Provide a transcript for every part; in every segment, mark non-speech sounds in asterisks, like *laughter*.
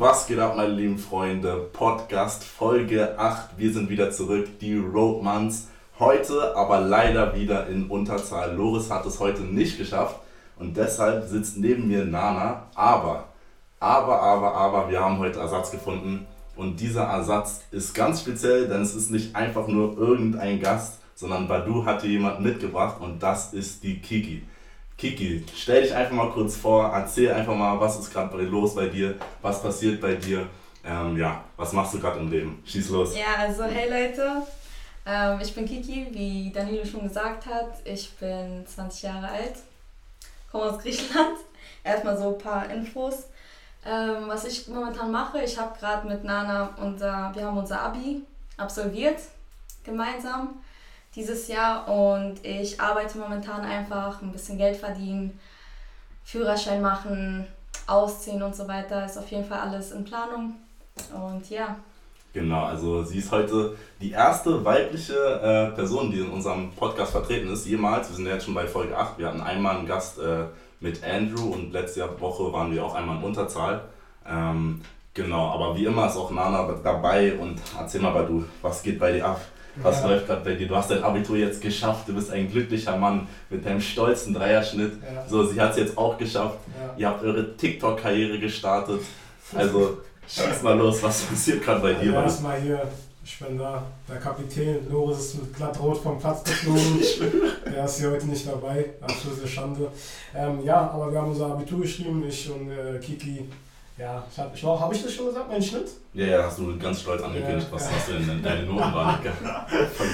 Was geht ab, meine lieben Freunde? Podcast Folge 8. Wir sind wieder zurück, die Roadmans. Heute aber leider wieder in Unterzahl. Loris hat es heute nicht geschafft und deshalb sitzt neben mir Nana. Aber, aber, aber, aber, wir haben heute Ersatz gefunden. Und dieser Ersatz ist ganz speziell, denn es ist nicht einfach nur irgendein Gast, sondern Badu hat hier jemanden mitgebracht und das ist die Kiki. Kiki, stell dich einfach mal kurz vor, erzähl einfach mal, was ist gerade los bei dir, was passiert bei dir, ähm, ja, was machst du gerade im Leben? Schieß los. Ja, also hey Leute, ähm, ich bin Kiki, wie Danilo schon gesagt hat, ich bin 20 Jahre alt, komme aus Griechenland. *laughs* Erstmal so ein paar Infos. Ähm, was ich momentan mache, ich habe gerade mit Nana unser, wir haben unser Abi absolviert, gemeinsam dieses Jahr und ich arbeite momentan einfach, ein bisschen Geld verdienen, Führerschein machen, ausziehen und so weiter. Ist auf jeden Fall alles in Planung und ja. Genau, also sie ist heute die erste weibliche äh, Person, die in unserem Podcast vertreten ist, jemals. Wir sind ja jetzt schon bei Folge 8. Wir hatten einmal einen Gast äh, mit Andrew und letzte Woche waren wir auch einmal in Unterzahl. Ähm, genau, aber wie immer ist auch Nana dabei und erzähl mal, du, was geht bei dir ab? Was ja. läuft gerade bei dir? Du hast dein Abitur jetzt geschafft, du bist ein glücklicher Mann mit deinem stolzen Dreierschnitt. Ja. So, sie hat es jetzt auch geschafft. Ja. Ihr habt eure TikTok-Karriere gestartet. Also schieß mal los, was passiert gerade bei dir? Erstmal hier, ich bin da, der Kapitän. Loris ist mit glattrot vom Platz geflogen. *laughs* der ist hier heute nicht dabei, absolute Schande. Ähm, ja, aber wir haben unser Abitur geschrieben, ich und äh, Kiki ja, ich habe ich hab ich das schon gesagt, mein Schnitt? Ja, ja, hast du ganz stolz angekündigt, ja, was ja. hast du denn deine Noten waren. *laughs* Voll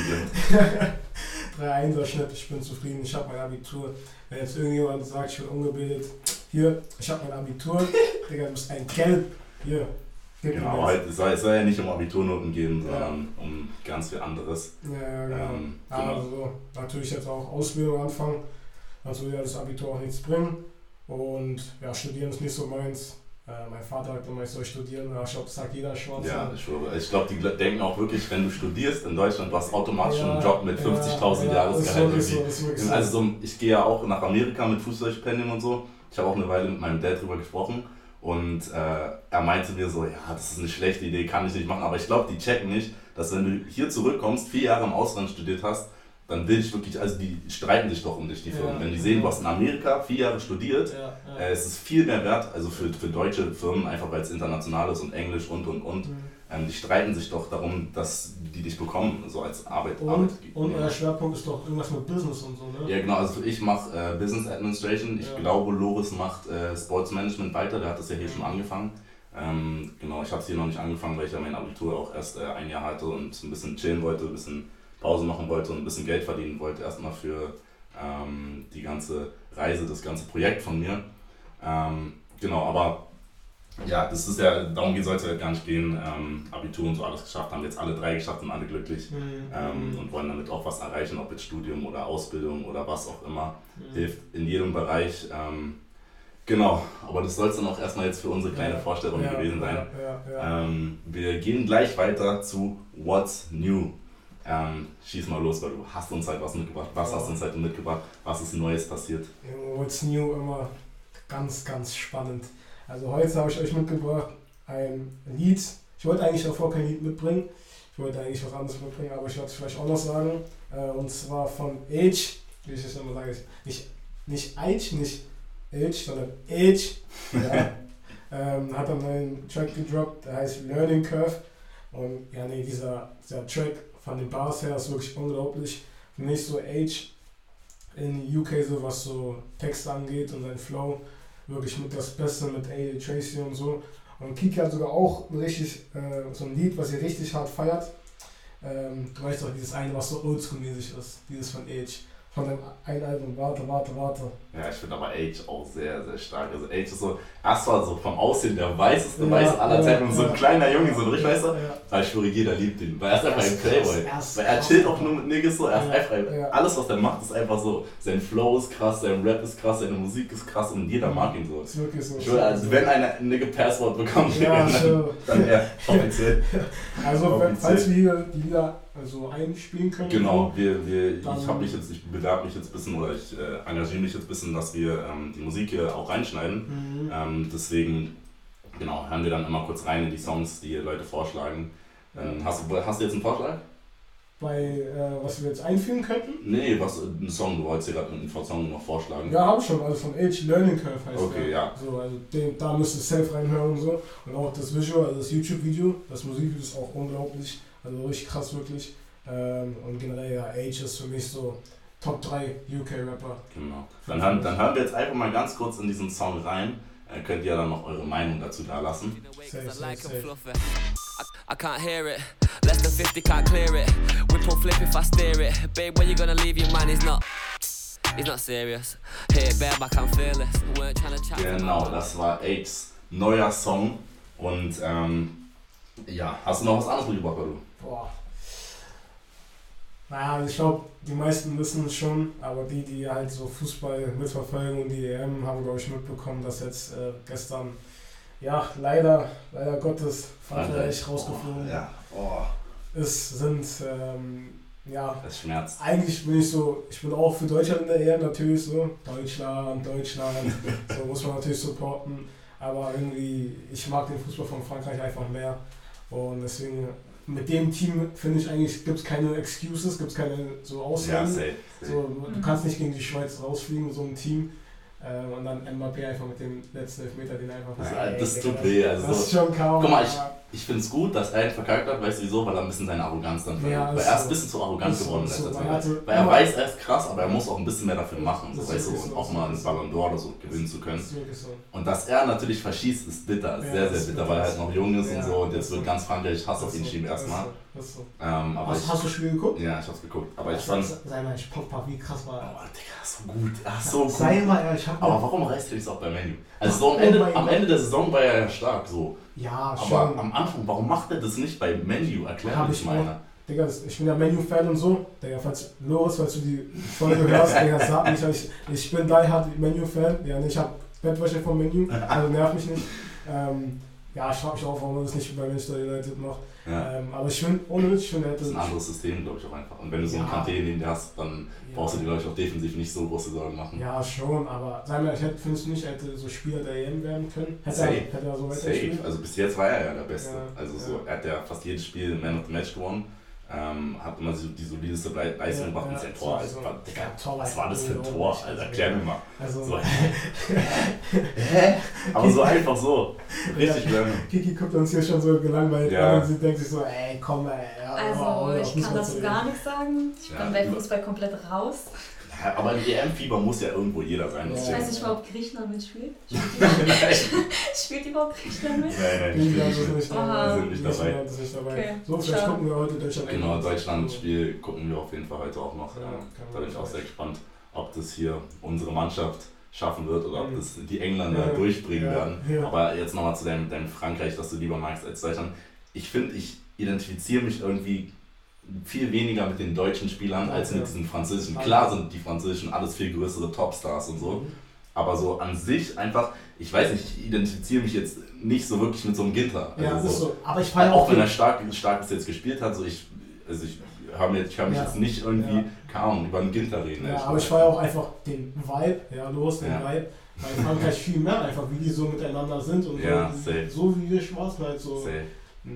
3-1er *laughs* Schnitt, ich bin zufrieden, ich habe mein Abitur. Wenn jetzt irgendjemand sagt, ich bin ungebildet, hier, ich habe mein Abitur, *laughs* Digga, du bist ein Kelp, hier. Genau, soll, es soll ja nicht um Abiturnoten gehen, sondern ja. um ganz viel anderes. Ja, genau. Ähm, genau. Also natürlich jetzt auch Ausbildung anfangen, also ja das Abitur auch nichts bringen. Und ja, studieren ist nicht so meins äh, mein Vater hat immer, ich soll studieren, ich glaube, sagt jeder Schwarze. Ja, ich schwöre. Ich glaube, die denken auch wirklich, wenn du studierst in Deutschland, du hast automatisch ja, einen Job mit 50.000 ja, Jahresgehalt. Ja, so, so, also so, ich gehe ja auch nach Amerika mit Fußballstipendium und so. Ich habe auch eine Weile mit meinem Dad drüber gesprochen. Und äh, er meinte mir so, ja, das ist eine schlechte Idee, kann ich nicht machen. Aber ich glaube, die checken nicht, dass wenn du hier zurückkommst, vier Jahre im Ausland studiert hast, dann will ich wirklich, also die streiten sich doch um dich, die Firmen. Ja, Wenn die sehen, du hast in Amerika vier Jahre studiert, ja, ja. Äh, es ist viel mehr wert, also für, für deutsche Firmen, einfach weil es international ist und Englisch und und und. Mhm. Ähm, die streiten sich doch darum, dass die dich bekommen, so als Arbeit. Und, Arbeit, und euer Schwerpunkt ist doch irgendwas mit Business und so, ne? Ja, genau, also ich mache äh, Business Administration. Ich glaube, Loris macht äh, Sports Management weiter, der hat das ja hier schon angefangen. Ähm, genau, ich habe es hier noch nicht angefangen, weil ich ja mein Abitur auch erst äh, ein Jahr hatte und ein bisschen chillen wollte, ein bisschen Pause machen wollte und ein bisschen Geld verdienen wollte, erstmal für ähm, die ganze Reise, das ganze Projekt von mir. Ähm, genau, aber ja, das ist ja, darum soll es ja gar nicht gehen. Ähm, Abitur und so alles geschafft, haben jetzt alle drei geschafft und alle glücklich mhm. ähm, und wollen damit auch was erreichen, ob jetzt Studium oder Ausbildung oder was auch immer. Mhm. Hilft in jedem Bereich. Ähm, genau, aber das soll es dann auch erstmal jetzt für unsere kleine Vorstellung ja, gewesen sein. Ja, ja, ähm, wir gehen gleich weiter zu What's New. Ähm, schieß mal los, weil du hast uns halt was mitgebracht. Was hast du uns halt mitgebracht? Was ist Neues passiert? What's new immer ganz, ganz spannend. Also heute habe ich euch mitgebracht ein Lied. Ich wollte eigentlich davor kein Lied mitbringen. Ich wollte eigentlich was anderes mitbringen, aber ich werde es vielleicht auch noch sagen. Äh, und zwar von Age, wie ich es immer sage, nicht, nicht Age, nicht Age, sondern Age. *laughs* Ja. ähm, hat einen Track gedroppt, der heißt Learning Curve. Und ja, nee, dieser, dieser Track von den Bars her ist wirklich unglaublich. Mich so Age in UK, so was so Texte angeht und sein Flow, wirklich mit das Beste mit A. Tracy und so. Und Kiki hat sogar auch richtig, äh, so ein Lied, was sie richtig hart feiert. Ähm, du weißt doch, dieses eine, was so oldschool-mäßig ist, dieses von Age von dem ein Album, warte, warte, warte. Ja, ich finde aber Age auch sehr, sehr stark. Also Age ist so, erst war so vom Aussehen der weißeste ja, Weiß aller Zeiten und so ein kleiner Junge, so ein richtig weißer. Ja. Aber ich schwöre, jeder liebt ihn. Weil er ist einfach ein Playboy. Weil er chillt auch nur mit Niggas so, er ist einfach, alles was er macht ist einfach so, sein Flow ist krass, sein Rap ist krass, seine Musik ist krass und jeder mag ihn so. Ist wirklich so. Ich schwöre, also wenn einer ein Nigga Passwort bekommt, *laughs* dann, dann er offiziell. *laughs* Also, offiziell. falls wir die wieder also einspielen können. Genau, wir, wir, ich habe mich jetzt, ich bewerbe mich jetzt ein bisschen oder ich äh, engagiere mich jetzt ein bisschen, dass wir ähm, die Musik hier auch reinschneiden. Mhm. Ähm, deswegen genau, hören wir dann immer kurz rein in die Songs, die Leute vorschlagen. Ähm, hast, du, hast du jetzt einen Vorschlag? Bei, äh, was wir jetzt einführen könnten? Nee, was, ein Song, du wolltest dir gerade einen Song noch vorschlagen. Ja, habe ich schon, also von Age Learning Curve heißt Okay, der. ja. So, also den, da müsst ihr safe reinhören und so. Und auch das Visual, also das YouTube-Video, das Musikvideo ist auch unglaublich, also richtig krass wirklich. Ähm, und generell ja, Age ist für mich so Top 3 UK-Rapper. Genau. Dann hören, dann hören wir jetzt einfach mal ganz kurz in diesen Song rein. Äh, könnt ihr dann noch eure Meinung dazu da lassen. Safe, safe, safe. I can't hear it. Less than 50 can't clear it. Whip or flip if I steer it. Babe, where you gonna leave your man? He's not. He's not serious. Hit it bare back, I'm fearless. Weren't trying to chat. Genau, das war Apes neuer Song. Und ähm, ja, hast du noch was anderes mitgebracht, du? Boah. Naja, also ich glaube, die meisten wissen es schon, aber die, die halt so Fußball mitverfolgen und die EM haben, glaube ich, mitbekommen, dass jetzt äh, gestern, ja, leider, leider Gottes, Frankreich rausgeflogen Oh, ja, oh, ist, sind, ähm, ja, das schmerzt. eigentlich bin ich so, ich bin auch für Deutschland in der EM natürlich so, Deutschland, Deutschland, *laughs* so muss man natürlich supporten, aber irgendwie, ich mag den Fußball von Frankreich einfach mehr und deswegen mit dem Team finde ich eigentlich, gibt es keine Excuses, gibt es keine so Ja, Ausreden. safe. so, du kannst nicht gegen die Schweiz rausfliegen, so ein Team. Ähm, und dann Mbappé einfach mit dem letzten Elfmeter, den einfach. Das- das tut weh, also Das ist schon kaum. Guck mal, ich- Ich finde es gut, dass er ihn verkackt hat, weißt du wieso? Weil er ein bisschen seine Arroganz dann verliert. Ja, weil er ist so. ein bisschen zu arrogant so, geworden in ist so, letzter weil er er weiß, er ist krass, aber er muss auch ein bisschen mehr dafür machen, so, weißt du, wirklich und so, auch mal einen Ballon d'Or oder so gewinnen zu können. so. Und dass er natürlich verschießt, ist bitter, ist Ja, sehr, sehr bitter, weil er halt noch jung ist und so und jetzt wird so. ganz Frankreich Hass auf ihn schieben so, erstmal. Ähm, aber Hast, ich, hast du Spiel geguckt? ja, ich hab's geguckt, aber ich fand, Sei mal, ich Papa, wie krass war er. oh Digga, so gut, ach so gut. Sei mal, ja, ich hab Aber warum reißt er sich auch beim Menu? Also so am Oh Ende, mein am. Ende der Saison war er ja stark, so. Ja, schon. Aber am Anfang, warum macht er das nicht beim Menu? Erklär mir ich das mal einer. Digga, ich bin ja Menu-Fan und so. Digga, falls, Loris, falls du die Folge hörst, *laughs* Digga, sag mich, ich, ich bin die hard Menu-Fan. Ja, ich hab Bettwäsche vom Menü, also nerv mich nicht. Ähm, ja, ich frag mich auch, warum man das nicht bei Manchester United macht. Ja. Ähm, aber ich finde, ohne Witz, ich finde, er Das ist ein anderes System, glaube ich, auch einfach. Und wenn du so einen Ja. Kanté neben dir hast, dann brauchst du dir, glaube ich, auch defensiv nicht so große Sorgen machen. Ja, schon, aber sag mal, ich hätte, findest du nicht, er hätte so Spieler der EM werden können? Hätte er, Safe. hätte er so Safe. Also bis jetzt war er ja der Beste. Ja, also so, ja. er hat ja fast jedes Spiel Man of the Match gewonnen. Ähm, hat immer so die solideste Leistung Ja, gemacht ja, mit seinem Tor. so- Also, war- Digga, Ja, Tor war was war das für ein. Tor? Also erklär mir mal. Also, So, *laughs* hä? Aber so einfach so. Richtig random. Kiki guckt uns hier schon so gelangweilt Ja. und sie denkt sich so, ey, komm, ey. Ja, Also, ich kann zu dazu gar nichts sagen. Ich Ja, bin bei Fußball komplett raus. Aber im EM-Fieber muss ja irgendwo jeder sein. Ja. Ich weiß nicht, ob Griechenland mitspielt. Spielt *laughs* überhaupt Griechenland mit? nein, nein, Griechenland ich ist nicht nicht. dabei. Wir sind nicht dabei. Griechenland ist nicht dabei. Okay, So, vielleicht gucken wir heute Deutschland. Genau. Deutschland-Spiel gucken wir auf jeden Fall heute auch noch. Ja, da bin ich auch sehr gespannt, ob das hier unsere Mannschaft schaffen wird oder ob Mhm. das die Engländer Ja, durchbringen ja, werden. ja. Aber jetzt nochmal zu deinem, deinem Frankreich, das du lieber magst als Deutschland. Ich finde, ich identifiziere mich irgendwie viel weniger mit den deutschen Spielern als mit Ja. diesen französischen. Ja. Klar sind die französischen alles viel größere Topstars und so. Mhm. Aber so an sich einfach, ich weiß nicht, ich identifiziere mich jetzt nicht so wirklich mit so einem Ginter. Ja, Also das ist so, so. Aber ich feiere auch auch wenn er den, stark, stark bis jetzt gespielt hat, so ich, also ich hör mich Ja. jetzt nicht irgendwie, Ja. Ahnung, über einen Ginter reden. ja, aber ich gesagt. feiere auch einfach den Vibe, ja, los, den Ja. Vibe. Weil in Frankreich viel mehr einfach, wie die so miteinander sind und Ja, so, safe. so wie wir Schwarzen halt so. Safe.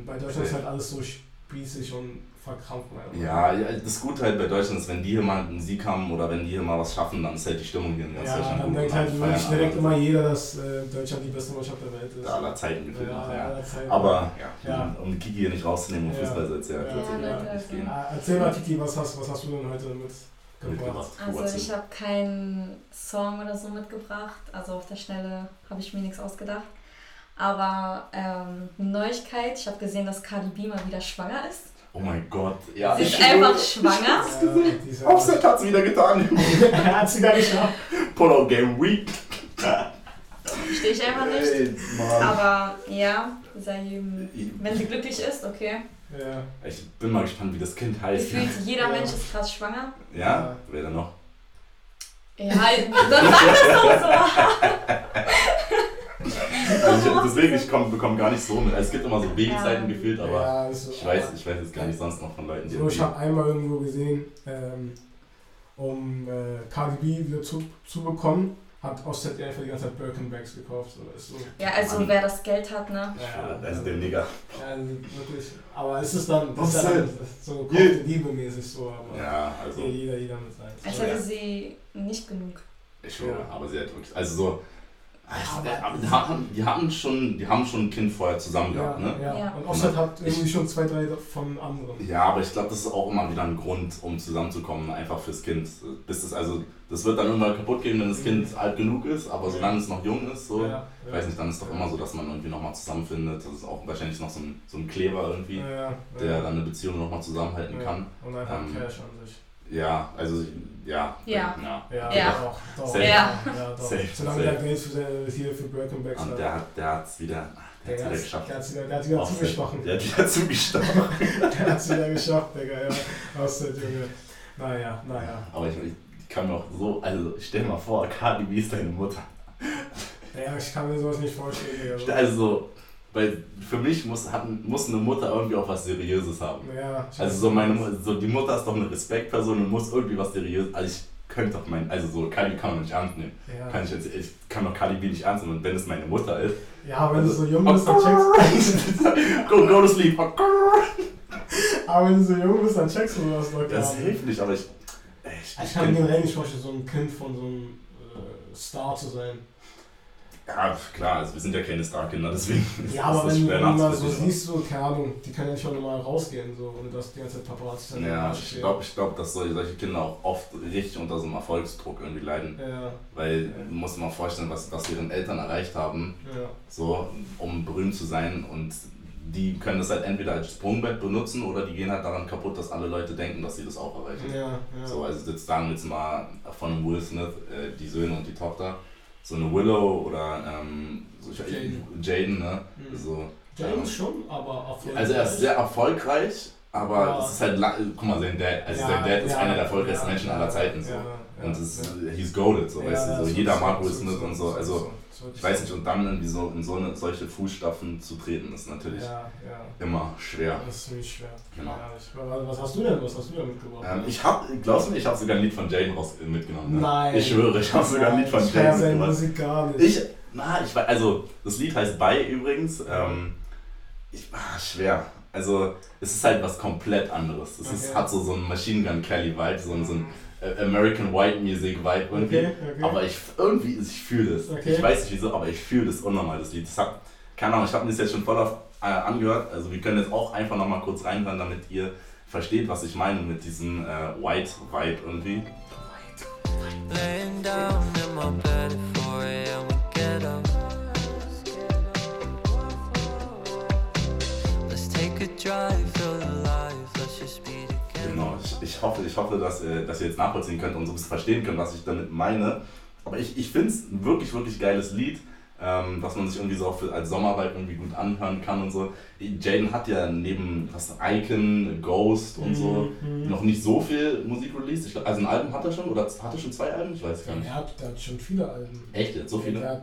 Bei Deutschland ist halt alles so spießig und verkrampft. einfach. Ja, ja, das Gute halt bei Deutschland ist, wenn die hier mal einen Sieg haben oder wenn die hier mal was schaffen, dann ist halt die Stimmung hier in ganz Ja, Deutschland dann gut. denkt halt wirklich direkt immer jeder, dass äh, Deutschland die beste Mannschaft der Welt ist. aller Zeiten gefühlt ja. aller Zeiten. Aber ja, Ja. um Kiki hier nicht rauszunehmen, um Ja. Fußball soll es ja, Ja, wird's ja, also- gehen. Ah, Erzähl mal, Kiki, was hast, was hast du denn heute mitgebracht? Mitgebracht. Also ich habe keinen Song oder so mitgebracht. Also auf der Schnelle habe ich mir nichts ausgedacht. Aber ähm, eine Neuigkeit, ich habe gesehen, dass Cardi B mal wieder schwanger ist. Oh mein Gott, ja. Sie ich ist einfach schwanger. Ja, Offset hat es wieder getan. *laughs* Er hat sie gar nicht ab. Pullout Game Week. Verstehe ich einfach nicht. Ey. Aber ja, wenn sie glücklich ist, okay. Ja. Ich bin mal gespannt, wie das Kind heißt. Gefühlt jeder Ja. Mensch ist krass schwanger. Ja? Wer denn noch? Ja, dann sag das doch so. *laughs* Also ich, deswegen, *laughs* ich komm, bekomme gar nicht so mit. Also es gibt immer so Babyzeiten Ja. gefühlt, aber ja, ist so, ich weiß, ich weiß jetzt gar nicht sonst noch von Leuten, die So, ich habe einmal irgendwo gesehen, ähm, um äh, Cardi B wieder zu, zu bekommen, hat Offset einfach die ganze Zeit Birkenbags gekauft. Ist so. Ja, also Mann. wer das Geld hat, ne? Ja, Also dem Nigger. Ja, wirklich. Aber es ist dann das ist dann so kaufte Liebe mäßig so, aber Ja, also. jeder, jeder mit seinem. Als hätte sie nicht genug. Ich schwöre, Ja. aber sie hat wirklich. Also so. Die hatten schon, die haben schon ein Kind vorher zusammen Ja, gehabt, ne? ja. Ja. Und Offset hat irgendwie schon zwei, drei von anderen. Ja, aber ich glaube, das ist auch immer wieder ein Grund, um zusammenzukommen, einfach fürs Kind. Bis es also, das wird dann irgendwann kaputt gehen, wenn das Kind alt genug ist, aber solange es noch jung ist, so, Ja, ich weiß nicht, dann ist doch immer so, dass man irgendwie nochmal zusammenfindet. Das ist auch wahrscheinlich noch so ein, so ein Kleber irgendwie, Ja, ja, der ja. dann eine Beziehung nochmal zusammenhalten Ja. kann. Und einfach Ähm, Cash an sich. Ja, also, ja. Ja. ja. Ja, Ja. doch, doch. Safe. Ja, doch. Safe, Solange safe. der Geld für, seine- hier für Birkenbacks Und der hat der hat's wieder, der hat's der wieder hat geschafft. der hat's wieder, der hat wieder Offset. zugestochen. Der hat wieder zugestochen. *laughs* Der hat's wieder geschafft, Digga, ja. Offset, Junge. Naja, naja. Aber ich, ich kann mir auch so, also stell dir mal vor, Cardi B ist deine Mutter. Ja, ich kann mir sowas nicht vorstellen, Digga. So. Also so, weil für mich muss, hat, muss eine Mutter irgendwie auch was Seriöses haben. Ja, Also so meine so die Mutter ist doch eine Respektperson und muss irgendwie was seriöses. Also ich könnte doch mein, also so Cardi kann man nicht ernst nehmen. Ja. Kann ich, jetzt, ich kann doch Cardi B nicht ernst nehmen und wenn es meine Mutter ist. ja, wenn du so jung bist, dann *laughs* checkst go, go to sleep. *laughs* Aber wenn du so jung bist, dann checkst du das gar Das hilft nicht, aber ich. Ich, Ich kann generell nicht vorstellen, so ein Kind von so einem äh, Star zu sein. Ja, klar, also wir sind ja keine Starkinder, deswegen ist Ja, aber ist wenn du schwer immer so siehst, so, keine Ahnung, die können ja nicht schon mal rausgehen, so, und das die ganze Zeit Paparazzi dann Ja, ich glaube, ich glaub, dass solche, solche Kinder auch oft richtig unter so einem Erfolgsdruck irgendwie leiden. Ja, Weil du musst dir mal vorstellen, was, was deren Eltern erreicht haben, ja. so, um berühmt zu sein. Und die können das halt entweder als Sprungbrett benutzen oder die gehen halt daran kaputt, dass alle Leute denken, dass sie das auch erreichen. Ja, ja. So, also jetzt sagen wir jetzt mal von Will Smith, äh, die Söhne und die Tochter, so eine Willow oder ähm, so, Jaden. Jaden, ne? Mhm. So, James schon, aber erfolgreich. also er ist sehr erfolgreich, aber Ja. es ist halt, la- guck mal, sein Dad, also Ja, sein Dad ist ja, einer der erfolgreichsten ja, Menschen aller Zeiten, so. ja, ja, und es ist, ja. he's goaded, so, Ja, weißt du, so, ist jeder so, Smith so, und so, so, also, so, so, ich weiß nicht, und dann irgendwie so in so eine, solche Fußstapfen zu treten, ist natürlich Ja, ja. immer schwer. Das ist ziemlich schwer. Genau. Ja, was hast du denn? Was hast du denn mitgebracht? Ähm, ich hab, glaubst du ich habe sogar ein Lied von Jaden raus äh, mitgenommen. Ne? Nein. Ich schwöre, ich habe sogar ein Lied von seine mitgebracht. Musik gar nicht. Ich, na, ich weiß, also das Lied heißt Bye übrigens. Ähm, ich, ah, schwer. Also es ist halt was komplett anderes. Es ist, Okay. hat so, so einen Machine Gun Kelly Vibe, so, so ein äh, American White Music Vibe irgendwie. Okay, okay. Aber ich irgendwie, ich fühle das. Okay. Ich weiß nicht wieso, aber ich fühle das unnormal, das Lied. Das hat, keine Ahnung, ich habe mir das jetzt schon voll auf, äh, angehört. Also wir können jetzt auch einfach nochmal kurz reinhören, damit ihr versteht, was ich meine mit diesem äh, White Vibe irgendwie. Laying down in my bed at 4 a.m. we get up. Let's take a drive, feel alive. Let's just again. Genau, ich, ich hoffe, ich hoffe dass, äh, dass ihr jetzt nachvollziehen könnt und so ein bisschen verstehen könnt, was ich damit meine. Aber ich, ich finde es ein wirklich, wirklich geiles Lied, ähm, was man sich irgendwie so auch für, als Sommervibe irgendwie gut anhören kann und so. Jaden hat ja neben was Icon, Ghost und so Mhm. noch nicht so viel Musik released. Ich glaub, also ein Album hat er schon oder hat er schon zwei Alben? Ich weiß gar Ja, nicht. er hat, der hat schon viele Alben. Echt jetzt? So viele? hat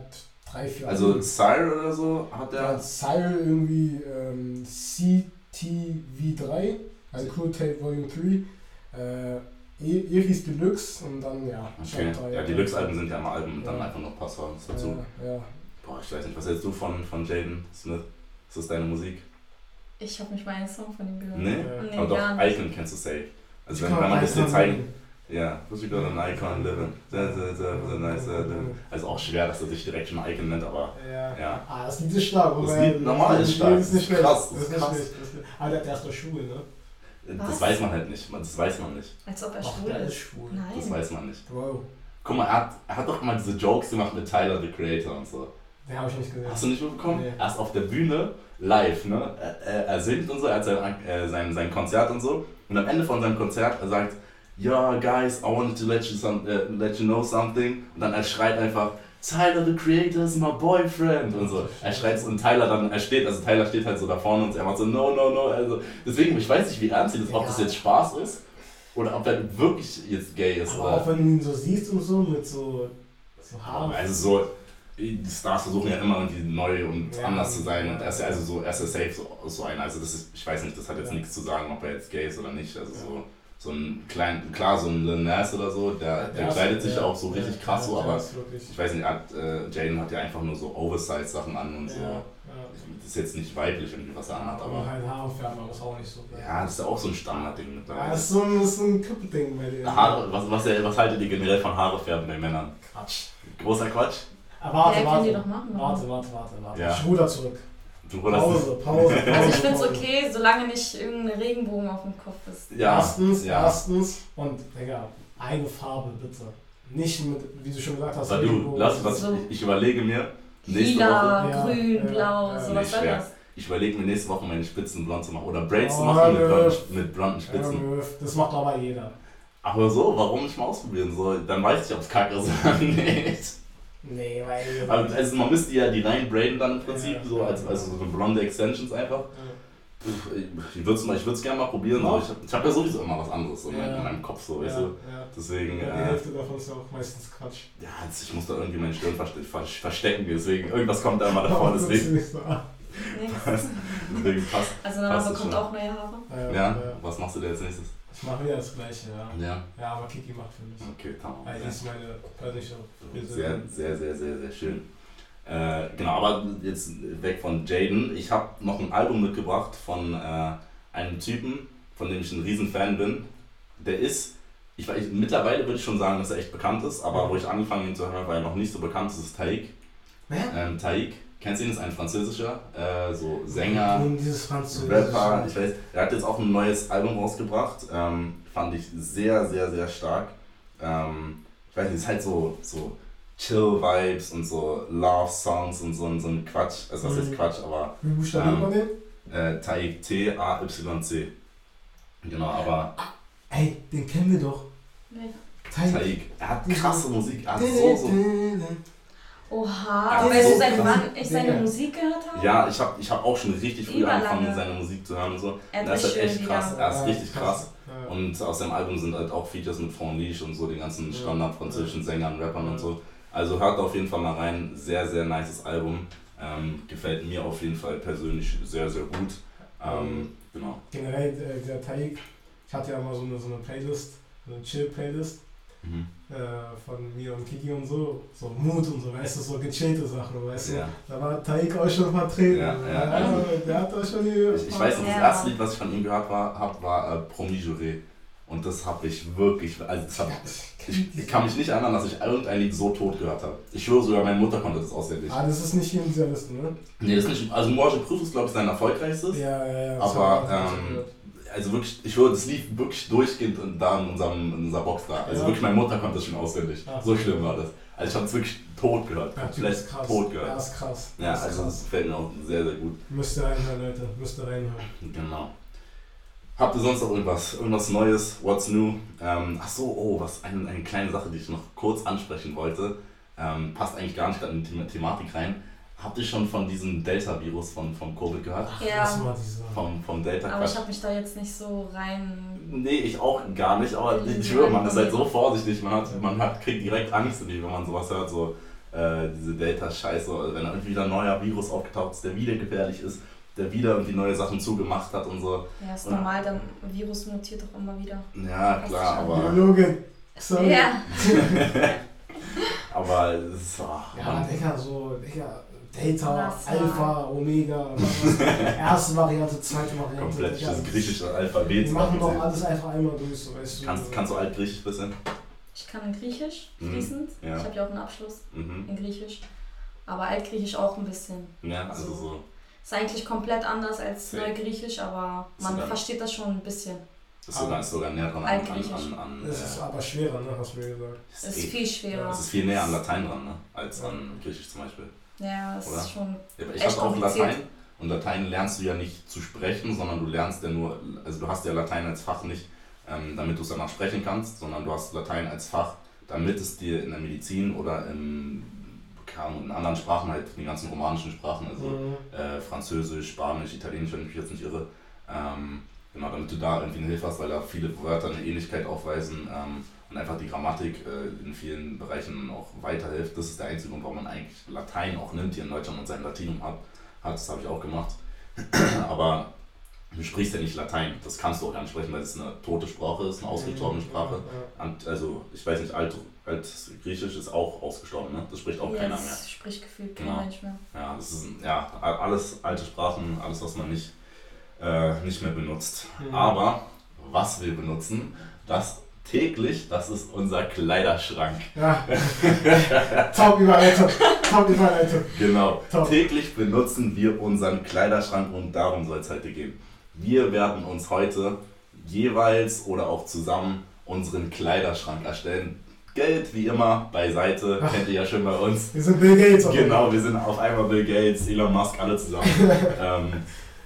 drei, vier Also Alben. Sire oder so hat er. hat Cyril irgendwie ähm, CTV3, also Cool Tape Volume 3, äh, I- Iris Deluxe und dann, ja, Okay. drei. Ja, die Deluxe-Alben sind ja mal Alben und dann einfach noch ein paar Songs dazu. Ja, ja. Boah, ich weiß nicht, was hältst du von, von Jaden Smith? Ist das deine Musik? Ich habe nicht mal einen Song von ihm gehört. Nee? Ja. Nee, Aber doch, nicht. Icon kennst du safe. Also Ich wenn, wenn man das dir zeigen. nennen. Ja, was you got an Icon living. Da, da, da, nice. Also auch schwer, dass er sich direkt schon Icon nennt, aber Ja. ja. Ah, das Lied ist stark. Das wobei- Lied normal ist stark. Das ist nicht schlecht. Krass, Das das ist ist krass. Das ist- Ah, der hat erst der Schwul, ne? Das Was? weiß man halt nicht. Das weiß man nicht. Als ob er Ach, schwul der ist ist. schwul. Das Nein. weiß man nicht. Wow. Guck mal, er hat, er hat doch immer diese Jokes gemacht mit Tyler, the Creator und so. Den habe ich nicht gesehen. Hast du nicht mitbekommen? Nee. Er ist auf der Bühne live, ne? Er, er, er singt und so, er hat sein, äh, sein, sein Konzert und so. Und am Ende von seinem Konzert, er sagt, ja, guys, I wanted to let you, some, äh, let you know something. Und dann er schreit einfach, Tyler, the Creator is my boyfriend und so. Er schreit und Tyler dann, er steht, also Tyler steht halt so da vorne und er macht so, no, no, no. Also deswegen, ich weiß nicht, wie ernst sie das, ob das jetzt Spaß ist oder ob er wirklich jetzt gay ist. Aber Oder? auch wenn du ihn so siehst und so mit so, so Haaren. Also so, die Stars versuchen ja immer irgendwie neu und Ja. anders zu sein und er ist ja also so, er ist ja safe so, so einer. Also das ist, ich weiß nicht, das hat jetzt Ja. nichts zu sagen, ob er jetzt gay ist oder nicht. Also so, so ein klein, klar, so ein Lil Nas oder so, der, der, Ja, kleidet sich ja, auch so richtig ja, krass so, ja, aber ich weiß nicht, hat, äh, Jaden hat ja einfach nur so Oversize-Sachen an und so. Ja, ja. Das ist jetzt nicht weiblich irgendwie, was er anhat, Aber aber halt Haare färben, aber ist auch nicht so. ja, das ist ja auch so ein Standardding Ja, mittlerweile. das ist so ein, das ist so ein Kippending bei dir. Haare, was, was, was haltet ihr generell von Haare färben bei Männern? Quatsch. Großer Quatsch? Aber warte, Ja, warte. die doch machen. Warte, warte, warte, warte. Ja. Ich ruder zurück. Pause, Pause, Pause. *laughs* Also ich finde es okay, solange nicht irgendein Regenbogen auf dem Kopf ist. Ja, erstens, ja. erstens und Digga, eine Farbe bitte. Nicht mit, wie du schon gesagt hast, Aber du, lass was, So. ich, ich überlege mir nächste Woche, Lila, Ja, grün, ja, blau, ja. so Nee, was soll das? ich überlege mir nächste Woche meine Spitzen blond zu machen oder Braids zu Oh, machen mit, mit blonden Spitzen. Das macht aber jeder. Aber so, warum nicht mal ausprobieren soll? Dann weiß ich, ob es kacke ist oder *laughs* nicht. Nee, weil. Also, also man müsste ja die rein braiden dann im Prinzip, Ja. so als also so eine blonde Extensions einfach. Pff, Ich würde es mal, ich würd's gerne mal probieren. So. Ich habe ich hab ja sowieso immer was anderes so in, meinem- Ja. in meinem Kopf, so, ja, weißt du. ja. Deswegen, Ja, die äh, Hälfte davon ist ja auch meistens Quatsch. ja, jetzt, ich muss da irgendwie meine Stirn verste ver verstecken, deswegen, irgendwas kommt da immer davor, *laughs* deswegen, so, *laughs* deswegen passt. Also Passt bekommt schon. auch neue Haare. Ja, Ja, ja. was machst du da als nächstes? Ich mache wieder das Gleiche, ja. Ja, Ja, aber Kiki macht für mich. okay, tamam. Weil die ist meine persönliche Sehr, sehr, sehr, sehr, sehr schön. Äh, genau, aber jetzt weg von Jaden. Ich habe noch ein Album mitgebracht von äh, einem Typen, von dem ich ein Riesenfan bin. Der ist, ich weiß, mittlerweile würde ich schon sagen, dass er echt bekannt ist, aber wo ich angefangen habe ihn zu hören, weil er noch nicht so bekannt ist, ist Taik. Wer? Ähm, Taik, kennst du ihn? Ist ein französischer, äh, so Sänger. Rapper, ich weiß, er hat jetzt auch ein neues Album rausgebracht, ähm, fand ich sehr, sehr, sehr stark. Ähm, ich weiß nicht, es ist halt so, so Chill-Vibes und so Love-Songs und so, ein- so ein Quatsch, also was Mhm. heißt Quatsch, aber Wie buchstabiert Ähm, man den? äh, Taik, T-A-Y-C. Genau, aber Ey, den kennen wir doch. Nee. Taik. Taik, er hat krasse Musik, er hat so, so. Oha, Ja, weißt so du, seit krass. wann ich seine Digga. Musik gehört habe? Ja, ich habe ich hab auch schon richtig früh Überlange. angefangen, seine Musik zu hören und so. Er Das ist halt echt krass, er ist richtig krass. Ja. Und aus dem Album sind halt auch Features mit Franck Liche und so, den ganzen. Standard französischen Sängern, Rappern Ja. und so. Also hört auf jeden Fall mal rein. Sehr, sehr nices Album. Ähm, gefällt mir auf jeden Fall persönlich sehr, sehr gut. Ähm, genau. Generell, äh, der Taik, ich hatte ja mal so eine, so eine Playlist, so eine Chill-Playlist Mhm. äh, von mir und Kiki und so, so Mut und so, weißt du, so gechillte Sachen, weißt du. Ja. Da war Taik auch schon vertreten. Ja, ja, also- der hat da schon die. Ich, ich weiß noch, das Ja. erste Lied, was ich von ihm gehört war, hab, war äh, Promis Juré. Und das habe ich wirklich, also das hab, ich, ich kann mich nicht erinnern, dass ich irgendein Lied so tot gehört habe. Ich schwöre sogar, meine Mutter konnte das auswendig. Ah, das ist nicht hier in dieser Liste, ne? Nee, das ist nicht, also Moi Je Prüf ist glaube ich sein erfolgreichstes. Ja, ja, ja. das Aber, ähm, gehört. Also wirklich, ich höre, das lief wirklich durchgehend und da in, unserem, in unserer Box da. Also Ja. wirklich, meine Mutter konnte das schon auswendig. Ach. So schlimm war das. Also ich habe es wirklich tot gehört. Ja, ist krass. tot Ja, gehört. ist krass. Ja, Das ist also das krass. gefällt mir auch sehr, sehr gut. Müsst ihr reinhören, Leute. Müsst ihr reinhören. Genau. Habt ihr sonst noch irgendwas? Irgendwas Neues? What's new? Ähm, ach so, oh, was eine, eine kleine Sache, die ich noch kurz ansprechen wollte. Ähm, passt eigentlich gar nicht in die The- Thematik rein. Habt ihr schon von diesem Delta-Virus von, vom Covid gehört? Ach, Ja. Vom, vom delta Aber ich habe mich da jetzt nicht so rein. Nee, ich auch gar nicht, aber ich schwöre, man ist halt so vorsichtig, man, hat, man hat, kriegt direkt Angst, irgendwie, wenn man sowas hört, so äh, diese Delta-Scheiße, oder wenn da irgendwie wieder ein neuer Virus aufgetaucht ist, der wieder gefährlich ist, der wieder irgendwie neue Sachen zugemacht hat und so. Ja, ist Und- normal, der Virus mutiert doch immer wieder. Ja, klar, aber, Biologin. Sorry. Ja, *laughs* aber es ist, ach, Ja. Digga, so, Digga, Delta, Alpha, Omega, *laughs* erste Variante, zweite Variante. komplett das griechische Alphabet. Wir machen doch alles einfach einmal durch, so weißt du. Kannst, kannst du Altgriechisch bisschen? ich kann in Griechisch Mhm, fließend. ja. Ich habe ja auch einen Abschluss Mhm. in Griechisch. Aber Altgriechisch auch ein bisschen. Ja, also So. so. Ist eigentlich komplett anders als Safe. Neugriechisch, aber man Sogar- versteht das schon ein bisschen. Das ist sogar, ist sogar näher dran an, an, Altgriechisch. an, an Das ist äh, aber schwerer, ne, hast du mir gesagt. Es ist viel schwerer. es ist viel näher an Latein dran, ne? Als an Griechisch zum Beispiel. Ja, es Oder? ist schon. Ja, aber ich Echt habe auch. Latein und Latein lernst du ja nicht zu sprechen, sondern du lernst ja nur, also du hast ja Latein als Fach nicht, ähm, damit du es danach sprechen kannst, sondern du hast Latein als Fach, damit es dir in der Medizin oder in, in anderen Sprachen halt, die ganzen romanischen Sprachen, also Mhm. äh, Französisch, Spanisch, Italienisch, wenn ich mich jetzt nicht irre, ähm, genau, damit du da irgendwie eine Hilfe hast, weil da viele Wörter eine Ähnlichkeit aufweisen ähm, und einfach die Grammatik äh, in vielen Bereichen auch weiterhilft. Das ist der einzige Grund, warum man eigentlich Latein auch nimmt hier in Deutschland und sein Latinum hat. hat das habe ich auch gemacht. *clears throat* Aber du sprichst ja nicht Latein. Das kannst du auch gar nicht sprechen, weil es eine tote Sprache ist, eine ausgestorbene Sprache. Und also, ich weiß nicht, Alt, Altgriechisch ist auch ausgestorben, ne? Das spricht auch ja, keiner mehr. Das spricht gefühlt kein Genau. Mensch mehr. Ja, das ist ja alles alte Sprachen, alles, was man nicht, äh, nicht mehr benutzt. Mhm. Aber was wir benutzen, das täglich, das ist unser Kleiderschrank. Ja. Top Überleitung. Top Überleitung. Genau. Top. Täglich benutzen wir unseren Kleiderschrank und darum soll es heute gehen. Wir werden uns heute jeweils oder auch zusammen unseren Kleiderschrank erstellen. Geld wie immer beiseite, Ach. kennt ihr ja schon bei uns. Wir sind Bill Gates. Genau, wir sind auf einmal Bill Gates, Elon Musk, alle zusammen. *laughs* ähm,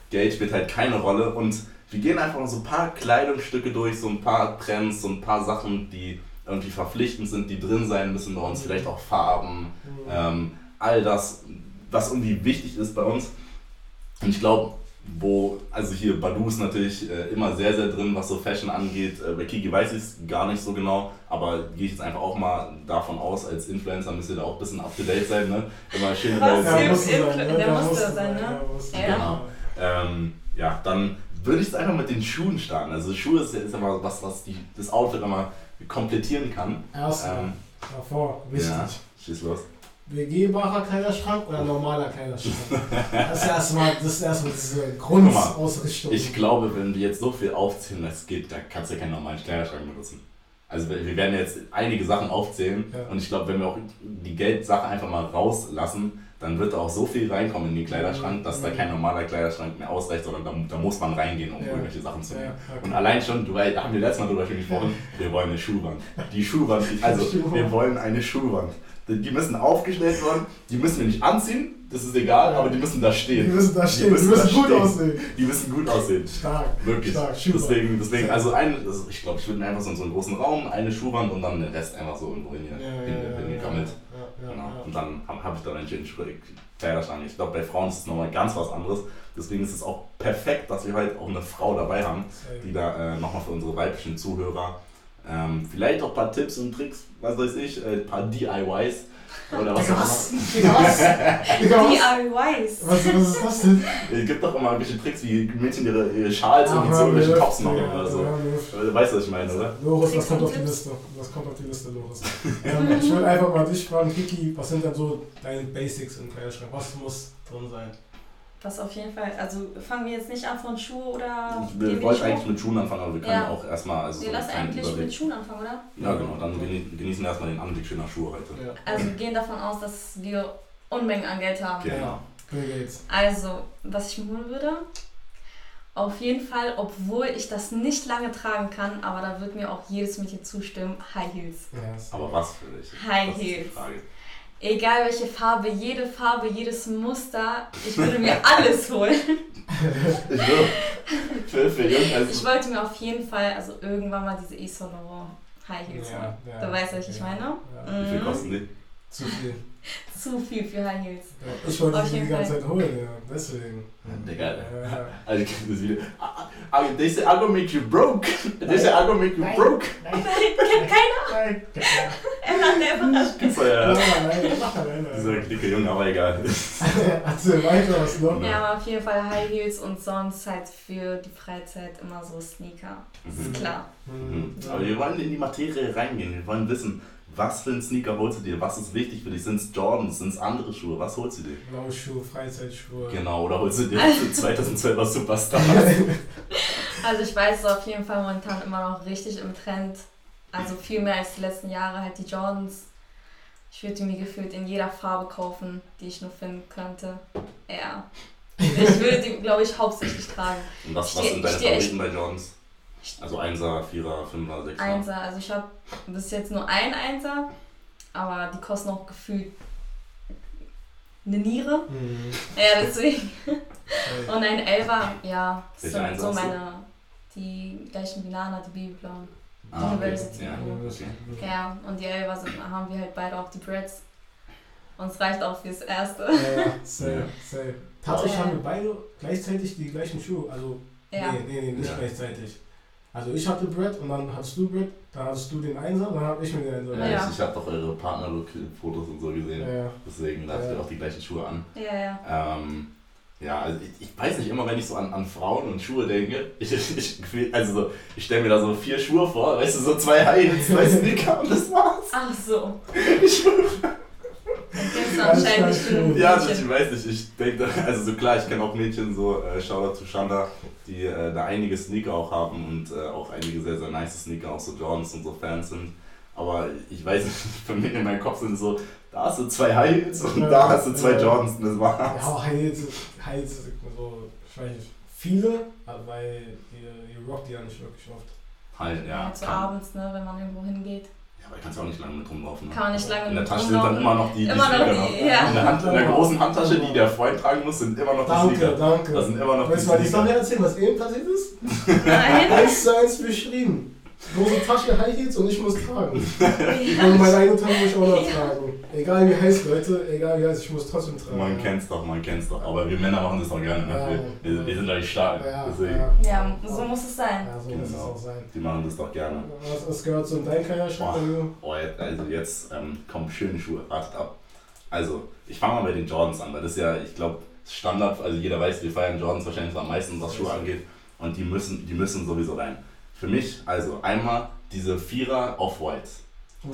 Geld spielt halt keine Rolle und wir gehen einfach mal so ein paar Kleidungsstücke durch, so ein paar Trends, so ein paar Sachen, die irgendwie verpflichtend sind, die drin sein müssen bei uns, vielleicht auch Farben, Mhm. ähm, all das, was irgendwie wichtig ist bei uns. Und ich glaube, wo, also hier Badu ist natürlich äh, immer sehr, sehr drin, was so Fashion angeht. Äh, bei Kiki weiß ich es gar nicht so genau, aber gehe ich jetzt einfach auch mal davon aus, als Influencer müsst ihr da auch ein bisschen up to date sein, ne? Immer schön Was? bei- Ja, ne? der Da musste sein, ne? ja. Genau. Ähm, ja, dann würde ich es einfach mit den Schuhen starten. Also Schuhe ist ja ist immer was, was die, das Outfit immer komplettieren kann. Erstmal. Ähm, Davor. Wichtig. ja, schieß los. Begehbarer Kleiderschrank oder normaler Kleiderschrank? *laughs* Das ist erstmal, das ist erstmal diese Grundausrichtung. Ich glaube, wenn wir jetzt so viel aufzählen, das geht, da kannst du ja keinen normalen Kleiderschrank benutzen. Also wir wir werden jetzt einige Sachen aufzählen Ja. und ich glaube, wenn wir auch die Geldsache einfach mal rauslassen, dann wird auch so viel reinkommen in den Kleiderschrank, dass da Mhm. kein normaler Kleiderschrank mehr ausreicht, sondern da, da muss man reingehen, um Ja. irgendwelche Sachen zu nehmen. okay. Und allein schon, du da haben wir letztes Mal drüber schon gesprochen, wir wollen eine Schuhwand. Die Schuhwand, *laughs* also wir wollen eine Schuhwand. Die müssen aufgestellt werden, die müssen wir nicht anziehen, das ist egal, Ja. aber die müssen da stehen. Die müssen da stehen, die müssen, da gut stehen. aussehen. Die müssen gut aussehen. Stark. Wirklich. Stark. Schuhwand. Deswegen, deswegen, also ein, also ich glaube, ich würde mir einfach so in so einen großen Raum, eine Schuhwand und dann den Rest einfach so irgendwo hin, Ja, hin, ja, Genau. Und dann habe hab ich dann Schrank- Kleiderschrank. Ich glaube, bei Frauen ist es nochmal ganz was anderes. Deswegen ist es auch perfekt, dass wir heute auch eine Frau dabei haben, die da äh, nochmal für unsere weiblichen Zuhörer ähm, vielleicht auch ein paar Tipps und Tricks, was weiß ich, äh, ein paar DIYs oder was was? was? Was? DIYs. Was, was ist das denn? Es gibt doch immer irgendwelche Tricks, wie Mädchen ihre, ihre Schals Ach, irgendwie zu hör mir irgendwelchen auf, Tops machen Digga, oder so. hör mir auf. Du weißt, was ich meine, oder? Loris, das Tricks kommt und auf die? Liste. Das kommt auf die Liste, Loris. ähm, ich will einfach mal dich fragen, Kiki, was sind denn so deine Basics im Kleiderschrank? Was muss drin sein? Das auf jeden Fall. Also fangen wir jetzt nicht an von Schuhe oder. Ich nicht eigentlich mit Schuhen anfangen, aber wir können Ja. auch erstmal also so Wir einen lassen eigentlich Überblick. mit Schuhen anfangen, oder? Ja, genau, dann geni- genießen wir erstmal den Anblick schöner Schuhe heute. Ja. Also wir gehen davon aus, dass wir Unmengen an Geld haben. Genau. Bill Gates. Also, was ich mir holen würde, auf jeden Fall, obwohl ich das nicht lange tragen kann, aber da wird mir auch jedes Mädchen zustimmen, High Heels. Yes. Aber was für dich? High Das ist die Heels. Egal welche Farbe, jede Farbe, jedes Muster, ich würde mir *laughs* alles holen. *laughs* Ich will für, für Ich also wollte mir auf jeden Fall, also irgendwann mal diese Laurent High Heels holen. ja, Du weißt, was ich ja, meine? Ja. wie viel Mhm. kosten die? Zu viel. Zu viel für High Heels. Ja. Ich wollte sie die ganze. Zeit holen, ja. Deswegen. Digga. Ja. Also ich kenn das Video. Ah, ah, They say I'm gonna make you broke. They say I'm gonna make you Nein. broke. Nein, *laughs* Kennt keiner? nein, Er hat der. Gibt's ja. nein, nein, nein, Dieser dicke Junge, aber egal. *laughs* Erzähl weiter, was noch? Ja, aber auf jeden Fall High Heels und sonst halt für die Freizeit immer so Sneaker. Das Mhm. ist klar. Mhm. Aber wir wollen in die Materie reingehen. Wir wollen wissen, was für einen Sneaker holst du dir? Was ist wichtig für dich? Sind es Jordans? Sind es andere Schuhe? Was holst du dir? Blaue Schuhe, Freizeitschuhe. Genau, oder holst du dir 2012er Superstar? *laughs* Also ich weiß es auf jeden Fall momentan immer noch richtig im Trend. Also viel mehr als die letzten Jahre halt die Jordans. Ich würde die mir gefühlt in jeder Farbe kaufen, die ich nur finden könnte. Ja. Ich würde die, glaube ich, hauptsächlich tragen. Und was, was sind deine Favoriten bei Jordans? Also 1er, 4er, 5er, 6er. Einser, also ich habe bis jetzt nur ein Einser, aber die kosten auch gefühlt eine Niere. Mhm. Ja, deswegen. Und ein Elfer, ja, das Welche sind so meine, die gleichen wie Nana, die Babyblauen. Ah, okay. University. Ja, okay. Ja, und die Elfer sind, haben wir halt beide auch die Breads. Und es reicht auch fürs Erste. Ja, ja, safe, safe. Tatsächlich Ja. haben wir beide gleichzeitig die gleichen Schuhe. Also, Ja. nee, nee, nee, nicht Ja. gleichzeitig. Also ich hatte Brett und dann hattest du Brett, dann hattest du den Einser und dann hab ich mir den Einser. Ja, Ja. Ich, ich habe doch eure Partnerlook-Fotos und so gesehen. Ja, ja. Deswegen, da habt ihr Ja. auch die gleichen Schuhe an. Ja, ja. Ähm, Ja, also ich, ich, weiß nicht, immer wenn ich so an, an Frauen und Schuhe denke, *laughs* ich, ich, also so, ich stelle mir da so vier Schuhe vor, weißt du, so zwei High zwei Sneaker und das war's. Ach so. Ich schwöre. Anscheinend nicht Ja, Mädchen. ich weiß nicht, ich denke, *laughs* also so klar, ich kenne auch Mädchen, so äh, Shoutout zu Shanda, die äh, da einige Sneaker auch haben und äh, auch einige sehr, sehr nice Sneaker, auch so Jordans und so Fans sind. Aber ich weiß nicht, *laughs* für mich in meinem Kopf sind so, da hast du zwei High Heels und Ja, da hast du zwei ja. Jordans und das war's. Ja, aber High Heels, High Heels ist so, ich weiß nicht, viele, weil ihr, ihr rockt die ja nicht wirklich oft. Halt, ja. So kann, abends, ne, wenn man irgendwo hingeht. Ja, aber ich kann es auch nicht lange mit rumlaufen. Ne? Kann man nicht lange In der Tasche sind dann immer noch die, die Immer noch die, noch. ja. In der, Hand, in der großen Handtasche, die der Freund tragen muss, sind immer noch die Danke, Sneaker. danke. Da sind immer noch Willst du mal die. Story erzählen, was eben passiert ist? *laughs* Nein. Eins zu eins beschrieben. Große Tasche, High Heels und ich muss tragen. *laughs* Und meine eigene Tasche muss ich auch noch tragen. Egal wie heiß, Leute, egal wie heiß, ich muss trotzdem tragen. Man kennt's doch, man kennt's doch. Aber wir Männer machen das auch gerne. Ne? Ja. Wir, wir, wir sind nicht stark. Ja, Deswegen, ja. ja, so muss es sein. Ja, so muss es Genau. auch sein. die machen das doch gerne. Was, was gehört so in deinen Karriereschritt? Oh, jetzt, also jetzt ähm, kommen schöne Schuhe. Wartet ab. Also, ich fange mal bei den Jordans an, weil das ist ja, ich glaube, Standard. Also jeder weiß, wir feiern Jordans wahrscheinlich am meisten, was Schuhe angeht. Und die müssen, die müssen sowieso rein. Für mich, also einmal diese Vierer Off-White.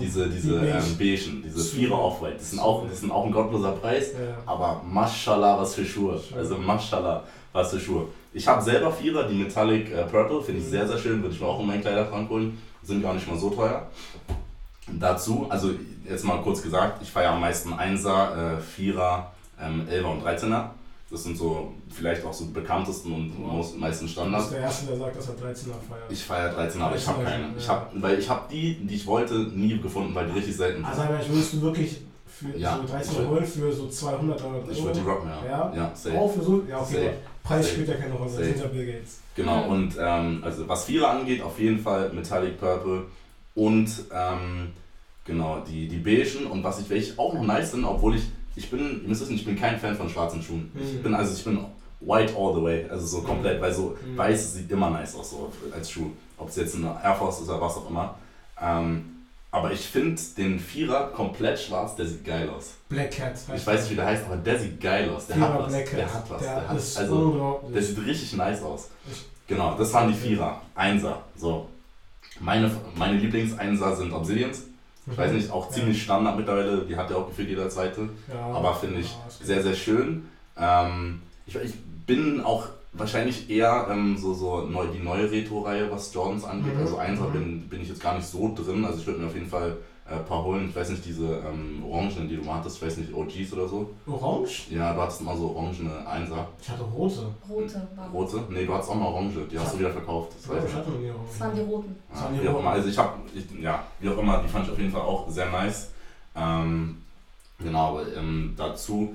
Diese, diese Die beige. ähm, beigen, diese. Vierer Off-White. Das sind auch, das sind auch ein gottloser Preis. Ja. Aber Mashallah, was für Schuhe. Also Mashallah, was für Schuhe. Ich habe selber Vierer, die Metallic äh, Purple, finde ich Mhm. sehr, sehr schön, würde ich mir auch in meinen Kleiderschrank holen. Sind gar nicht mal so teuer. Dazu, also jetzt mal kurz gesagt, ich feiere am meisten 1er, äh, 4er, ähm, 11er und 13er. Das sind so vielleicht auch so die bekanntesten und Wow. meisten Du bist Standards. der Erste, der sagt, dass er 13er feiert. Ich feiere 13er, aber ich habe 13er, keine. Ich ja. hab, weil ich habe die, die ich wollte, nie gefunden, weil die richtig selten also, sind. aber ich du wirklich für Ja, so ich 13er würd- holen für so 200, 300 Euro? Ich würde die rocken, ja. Ja? Ja, safe. Auch für so? Ja, okay. Safe. Preis Safe. spielt ja keine Rolle. Safe. Das sind ja Bill Gates. Genau, und ähm, also was Vierer angeht, auf jeden Fall Metallic Purple und ähm, genau, die, die beigen und was ich, welche ich auch noch nice finde, obwohl ich, ich bin, ihr müsst wissen, ich bin kein Fan von schwarzen Schuhen. Ich Mhm. bin, also ich bin white all the way, also so komplett, weil so Mhm. weiß sieht immer nice aus so als Schuh. Ob es jetzt eine Air Force ist oder was auch immer. Ähm, aber ich finde den Vierer komplett schwarz, der sieht geil aus. Black Cat. Ich weiß nicht, wie der heißt, aber der sieht geil aus. Der Vierer hat was. Black Cat. Der hat was. Der, Der hat, also, der sieht richtig nice aus. Ich- Genau, das waren die Vierer. Einser. So. Meine, meine Lieblingseinser sind Obsidians. Ich weiß nicht, auch ziemlich Standard mittlerweile. Die hat ja auch gefühlt jeder zweite. Aber finde ich sehr, sehr schön. Ähm, ich, ich bin auch wahrscheinlich eher ähm, so, so neu, die neue Retro-Reihe, was Jordans angeht. Mhm. Also Einser Mhm. bin, bin ich jetzt gar nicht so drin. Also ich würde mir auf jeden Fall äh, ein paar holen. Ich weiß nicht, diese ähm, Orangen, die du mal hattest, ich weiß nicht, OGs oder so. Orange? Ja, du hattest mal so orangene Einser. Ich hatte rote. Rote waren Rote? Nee, du hattest auch mal orange. Die hast du wieder verkauft. Das weiß ich hatte nie orange. Das waren die roten. Das waren die wie auch roten. immer. Also ich habe, ich, ja, wie auch immer, die fand ich auf jeden Fall auch sehr nice. Ähm, genau, aber ähm, dazu,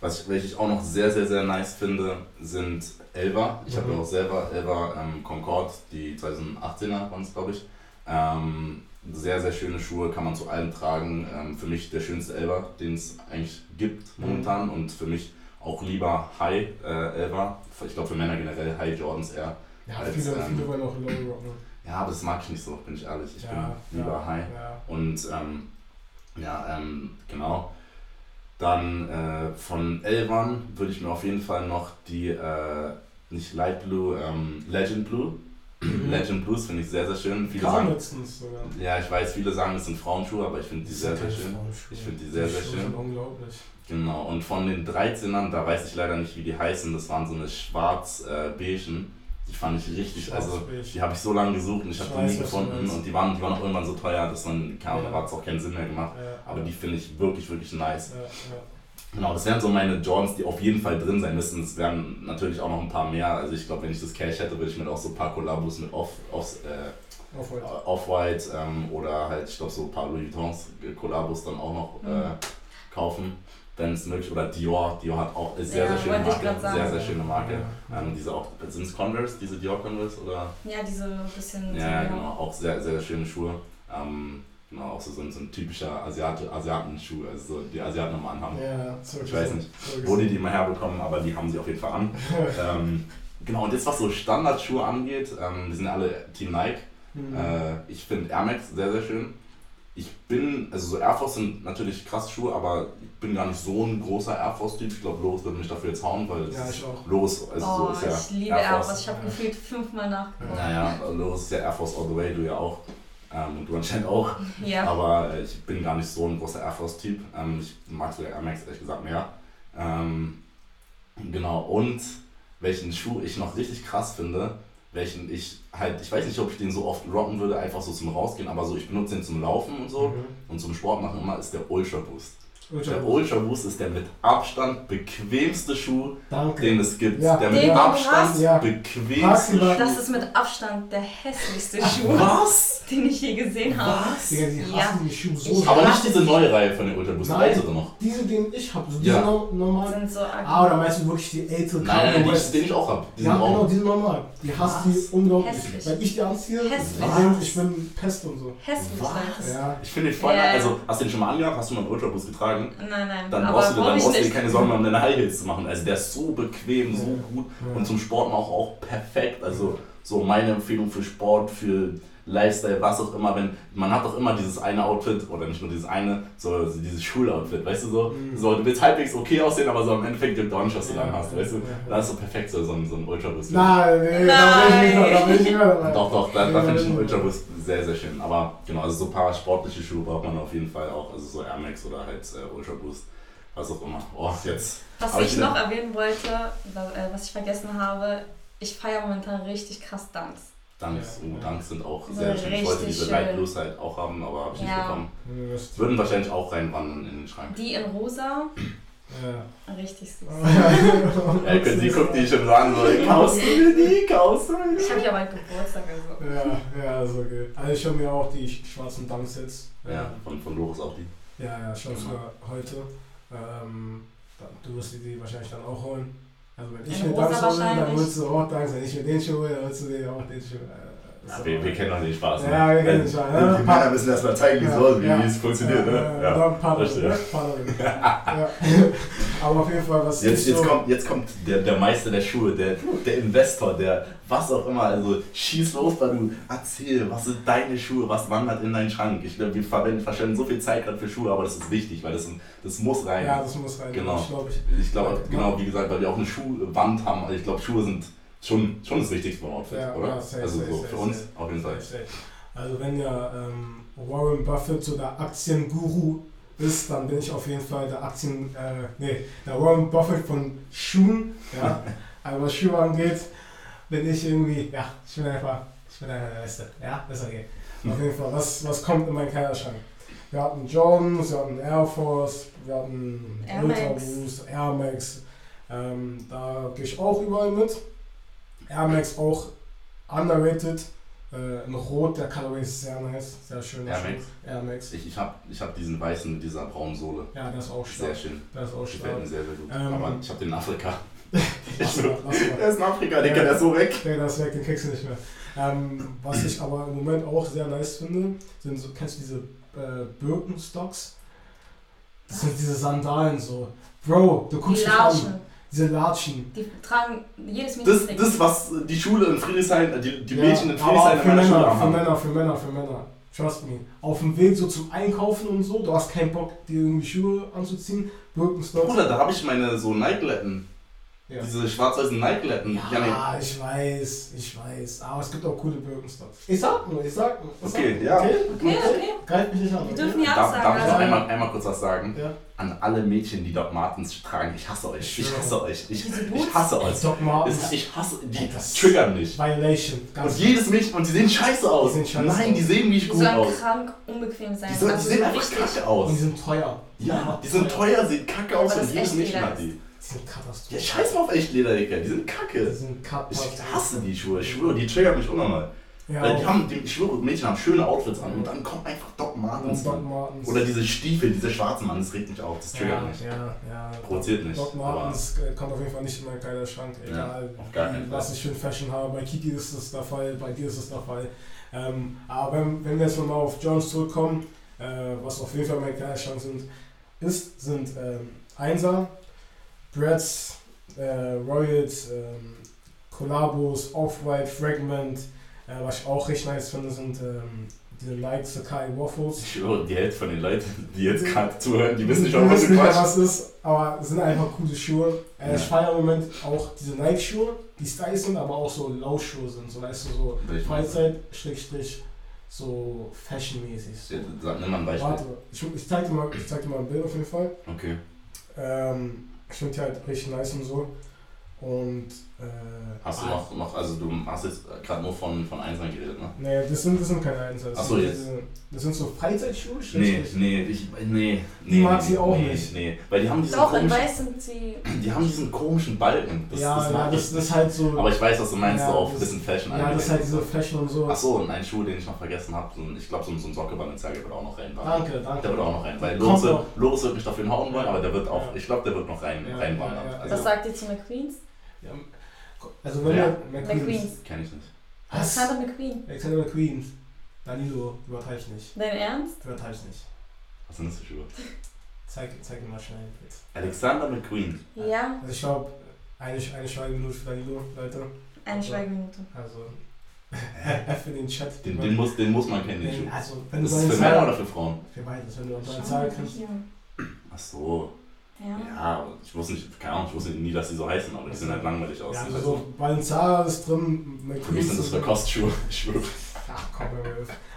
was ich, welche ich auch noch sehr, sehr, sehr nice finde, sind Elva. Ich habe Mhm. ja auch selber Elva ähm, Concorde, die 2018er waren es, glaube ich. Ähm, sehr, sehr schöne Schuhe, kann man zu allem tragen. Ähm, für mich der schönste Elva, den es eigentlich gibt momentan und für mich auch lieber High äh, Elva. Ich glaube für Männer generell High Jordans eher. Ja, als, viele, ähm, viele wollen auch Low rocken. Ja, aber das mag ich nicht so, bin ich ehrlich. Ich ja, bin lieber ja, High. Ja. Und ähm, ja, ähm, genau. Dann äh, von Elvan würde ich mir auf jeden Fall noch die, äh, nicht Light Blue, ähm, Legend Blue. *clears throat* Legend Blues finde ich sehr, sehr schön. Viele sagen, sogar. ja, ich weiß, viele sagen, es sind Frauenschuhe, aber ich finde die sehr, sehr schön. Ich finde die sehr, Die sehr schön. unglaublich. Genau, und von den 13ern, da weiß ich leider nicht, wie die heißen, das waren so eine schwarz-beigen. die fand ich richtig, also die habe ich so lange gesucht und ich habe die nie gefunden und die waren, die waren auch irgendwann so teuer, dass man, keine Ahnung, Ja. hat es auch keinen Sinn mehr gemacht. Ja, Aber ja, die finde ich wirklich, wirklich nice. Ja. Genau, das wären so meine Jordans, die auf jeden Fall drin sein müssen. Es wären natürlich auch noch ein paar mehr. Also ich glaube, wenn ich das Cash hätte, würde ich mir auch so ein paar Kollabos mit Off, Off, äh, Auf heute. Off-White ähm, oder halt, ich glaube, so ein paar Louis Vuittons äh, Kollabos dann auch noch äh, Mhm. kaufen, wenn es möglich Oder Dior, Dior hat auch ist sehr, Ja, sehr schöne Marke. Sehr, sehr schöne Marke. Ja. Ähm, diese auch, sind es Converse, diese Dior Converse oder? Ja, diese bisschen. Ja, ja, genau, auch sehr, sehr schöne Schuhe. Ähm, genau, auch so, so, ein, so ein typischer Asiate, Asiatenschuh, also so die Asiaten immer anhaben. Ja, so Ich weiß nicht, wo die die immer herbekommen, aber die haben sie auf jeden Fall an. *laughs* ähm, genau, und jetzt was so Standardschuhe angeht, ähm, die sind alle Team Nike. Mhm. Äh, ich finde Air Max sehr, sehr schön. ich bin, also so Air Force sind natürlich krasse Schuhe, aber ich bin gar nicht so ein großer Air Force-Typ. Ich glaube, Loris würde mich dafür jetzt hauen, weil Ja, es ich auch. Loris, also oh, so ist ja ich liebe Air Air Force. Force. Ich habe gefühlt fünfmal nachgeguckt. Naja, Loris ist ja Air Force All the Way, du ja auch. Ähm, und du anscheinend auch. *laughs* Ja. Aber äh, ich bin gar nicht so ein großer Air Force-Typ. Ähm, ich mag sogar Air Max ehrlich gesagt mehr. Ähm, genau, und welchen Schuh ich noch richtig krass finde, welchen ich halt, ich weiß nicht, ob ich den so oft rocken würde, einfach so zum Rausgehen, aber so, ich benutze den zum Laufen und so Mhm. und zum Sport machen immer, ist der Ultra Boost. Ultra Der. Ultra Boost ist der mit Abstand bequemste Schuh, Danke. den es gibt. Ja. Der Den mit du Abstand hast? Ja. bequemste Schuh. Das ist mit Abstand der hässlichste Schuh, Was? den ich je gesehen habe. Was? Digga, die Ja. hassen die Schuhe so. Ich Aber nicht diese neue Reihe von den Ultra Boost, die Nein. ältere noch. Diese, den ich habe, so diese Ja. no- normalen. Sind so Ah, oder meinst du wirklich die ältere Nein, nein, nein, den ich auch habe. Die Ja, sind genau, auch. die sind normal. Die hasst Was? die unglaublich. Hässlich. Wenn ich die anziehe, Hässlich. ich bin, ich bin Pest und so. hässlich, Was? Ja. Ich finde den voll Ja. Also, hast du den schon mal angehabt? Hast du mal einen Ultra Boost getragen? Nein, nein, Dann aber brauchst du dir, dann ich brauchst du dir nicht. keine Sorgen mehr um deine High Heels zu machen. Also, der ist so bequem, so gut und zum Sport auch, auch perfekt. Also, so meine Empfehlung für Sport, für Lifestyle, was auch immer, wenn man hat doch immer dieses eine Outfit oder nicht nur dieses eine, so, dieses Schuloutfit, weißt du so, Mhm. so du willst halbwegs okay aussehen, aber so am Endeffekt gibt auch nicht, was du Ja, dann hast, weißt du, ja, ja. da ist so perfekt so, so ein, so ein Ultra Boost. Nein, nee, da will ich nicht mehr. Doch, doch, da, da finde ich den ja. Ultra Boost sehr, sehr schön. Aber genau, also so ein paar sportliche Schuhe braucht man auf jeden Fall auch. Also so Air Max oder halt äh, Ultra Boost, was auch immer. Oh, jetzt. Was ich ich- noch erwähnen wollte, äh, was ich vergessen habe, ich feiere momentan richtig krass Dunks. Dunks, Ja, oh, ja. Dunks sind auch So sehr schön. Ich wollte diese. Light Blues halt auch haben, aber habe ich nicht Ja. bekommen. Würden wahrscheinlich auch reinwandern in den Schrank. Die in rosa, Ja. richtig süß. Ja, können Sie gucken, die schon sagen so, kaufst du mir die, kaufst du mir Ich habe die? ja bald Geburtstag, also. Ja, ja, so okay. Also ich habe mir auch die schwarzen Dunksets. Ja, von, von Loris auch die. Ja, ja, schon für heute. Ähm, du wirst dir die wahrscheinlich dann auch holen. Also wenn ich In mir rosa Dunks hole, dann wahrscheinlich. willst du auch Dunks. Wenn Ja, so. wir, wir kennen doch den Spaß. ne? Ja, wir kennen den Spaß, Die ja. Männer müssen erstmal zeigen, wie es Ja, ja. wie es funktioniert. Ja, Ne? ja, Ja. dann Paddel, verstehe. ne? *laughs* Ja. Aber auf jeden Fall, was Jetzt, jetzt, so, kommt, jetzt kommt der, der Meister der Schuhe, der, der Investor, der was auch immer. Also schieß los, weil du erzähl, was sind deine Schuhe, was wandert in deinen Schrank. Ich glaube, wir verwenden, verschwenden so viel Zeit gerade für Schuhe, aber das ist wichtig, weil das, das muss rein. Ja, das muss rein. Genau. Ich glaube, ich. Ich glaube, Ja. genau wie gesagt, weil wir auch eine Schuhwand haben. Also ich glaube, Schuhe sind schon, schon das Wichtigste beim Outfit, Ja, oder? ja, safe, also safe, so safe, für uns safe. auf jeden Fall. Also wenn ja ähm, Warren Buffett so der Aktienguru ist, dann bin ich auf jeden Fall der Aktien, äh, nee, der Warren Buffett von Schuhen, ja. *laughs* also was Schuhe angeht, bin ich irgendwie, ja, ich bin einfach, ich bin einfach der Beste, ja, ist okay. Auf jeden Fall, was, was kommt in meinen Kleiderschrank? Wir hatten Jordans, wir hatten Air Force, wir hatten Air Ultra Max. Boost, Air Max, ähm, da gehe ich auch überall mit. Air Max auch underrated, äh, in Rot, der Colorway ist sehr nice, sehr schön. Air Max? Air Max. Ich, ich habe ich hab diesen weißen mit dieser braunen Sohle. Ja, der ist auch Sehr stark. schön. Der ist auch Gefällt stark. mir sehr, sehr gut. Ähm, aber ich habe den in Afrika. *laughs* Lass mal, lass mal. *laughs* Der ist in Afrika, den Ja. kann er so weg. Okay, das ist weg, den kriegst du nicht mehr. Ähm, was ich aber im Moment auch sehr nice finde, sind so, kennst du diese äh, Birkenstocks? Das sind diese Sandalen so. Bro, du Die guckst mich an. Diese Latschen. die tragen jedes Mädchen. Das, das, was die Schule in Friedrichshain, äh, die, die Ja, Mädchen in Friedrichshain in für meiner Schule Männer, für. Männer, für Männer, für Männer. Trust me. Auf dem Weg so zum Einkaufen und so, du hast keinen Bock, dir irgendwie Schuhe anzuziehen. Birkenstocks. Bruder, da habe ich meine so Nike-Letten. Ja. Diese schwarz-weißen Nike-Letten. Ja, nee. Ja, ich weiß, ich weiß. Aber es gibt auch coole Birkenstocks. Ich sag nur, ich sag nur. ich Okay, sag, ja. Okay, Okay, okay. Greif mich nicht an. Wir dürfen ja Darf, alles darf sagen. ich noch Also, einmal, einmal kurz was sagen? Ja. An alle Mädchen, die Doc Martens tragen, ich hasse euch. Ich hasse euch. Ich, ich hasse euch. Doc Martens. Ich hasse, die Ey, das- triggern mich. Violation. Und Ganz jedes Mädchen, und die sehen scheiße aus. Die sehen scheiße Nein, die aus. sehen nicht die gut sollen aus. krank unbequem sein. Die, sollen, die also sehen so einfach kacke Und aus. die sind teuer. Ja, die sind teuer, sehen kacke aus Aber und jedes Mädchen hat die. Die sind Katastrophe. Ja, scheiß mal auf echt Lederdicker, die sind Die kacke. sind Ich hasse die Schuhe, ich schwöre, die triggern mich unnormal. Ja, Weil die auch- haben, die, ich schwöre, Mädchen haben schöne Outfits an und dann kommt einfach Doc Martens. Doc Martens. Oder diese Stiefel, diese schwarzen Mann, das regt mich auf, das triggert ja, mich. Ja, ja. Provoziert nicht, Doc Martens äh, kommt auf jeden Fall nicht in meinen Kleiderschrank. Egal, keinen was ich für ein Fashion habe. Bei Kiki ist das der Fall, bei dir ist es der Fall. Ähm, aber wenn, wenn wir jetzt nochmal auf Jones zurückkommen, äh, was auf jeden Fall meine Kleiderschrank sind, ist, sind ähm, Einser, Bretts, äh, Royals, ähm, Collabos, Off-White, Fragment. Äh, was ich auch richtig nice finde, sind ähm, diese Nike Sakai Waffles. Ich schwöre, die Hälfte von den Leuten, die jetzt gerade zuhören, die wissen schon, was nicht, was ist, aber es sind einfach coole Schuhe. Äh, Ich Ja. feiere im Moment auch diese Nike-Schuhe, die stylisch sind, aber auch so Laufschuhe sind. So, weißt du, so Ich meine, Freizeit, Schrägstrich, so fashionmäßig. So. Sag, nimm mal ein Beispiel. Warte, ich, ich zeig dir mal, ich zeig dir mal ein Bild auf jeden Fall. Okay. Ähm, ich finde die halt richtig nice und so. Und, äh, Hast du noch, noch, also du hast jetzt gerade nur von, von Einsern geredet, ne? Nee, das sind, das sind keine. Ach so, das, jetzt. sind- das sind so Freizeitschuhe. Nee, nee, ich, nee, Die nee. mag nee, sie auch nee, nicht. Nee, weil die haben diesen Doch, in komischen, weiß sind sie. *clears throat* die haben diesen komischen Balken. Das, ja, das ja, das, das ist halt so. Aber ich weiß, was du meinst, Ja, so auf das- bisschen Fashion ja, das ist halt diese Fashion und so. Ach so, und ein Schuh, den ich noch vergessen habe, so, ich glaube, so, ein- so ein Socke Balenciaga wird auch noch reinwandern. Danke, danke. Der wird auch noch rein, weil Loris. Loris wird mich dafür hauen wollen, aber der wird auch, Ja. ich glaube, der wird noch rein, Ja, reinwandern. ja, ja. Also, Was sagt ihr zu McQueens? Ja, also wenn Ja. wir McQueens. kenn ich nicht. Was? Alexander McQueen. Alexander McQueen. Danilo, übertreib's nicht. Dein Ernst? Übertreib's nicht. Was sind das für Schuhe? Zeig, zeig mir mal schnell. Alexander McQueen. Ja, Also ich glaube, eine, eine Schweigeminute für Danilo, Leute. eine Schweigeminute. Also *laughs* F in den Chat. Den, den, muss, den muss man kennen, den Schuh. also, wenn du Das ist seine für Männer oder für Frauen? Für beides, wenn du mal Zahl kriegst. Ach so. Ja. Ja, ich wusste nicht, keine Ahnung, ich wusste nie, dass die so heißen, aber die sehen halt langweilig aus. Ja, also so Balenciaga ist drin, so- Für mich McQueen sind das für Kostschuhe. *laughs* Ich schwöre. Ach komm.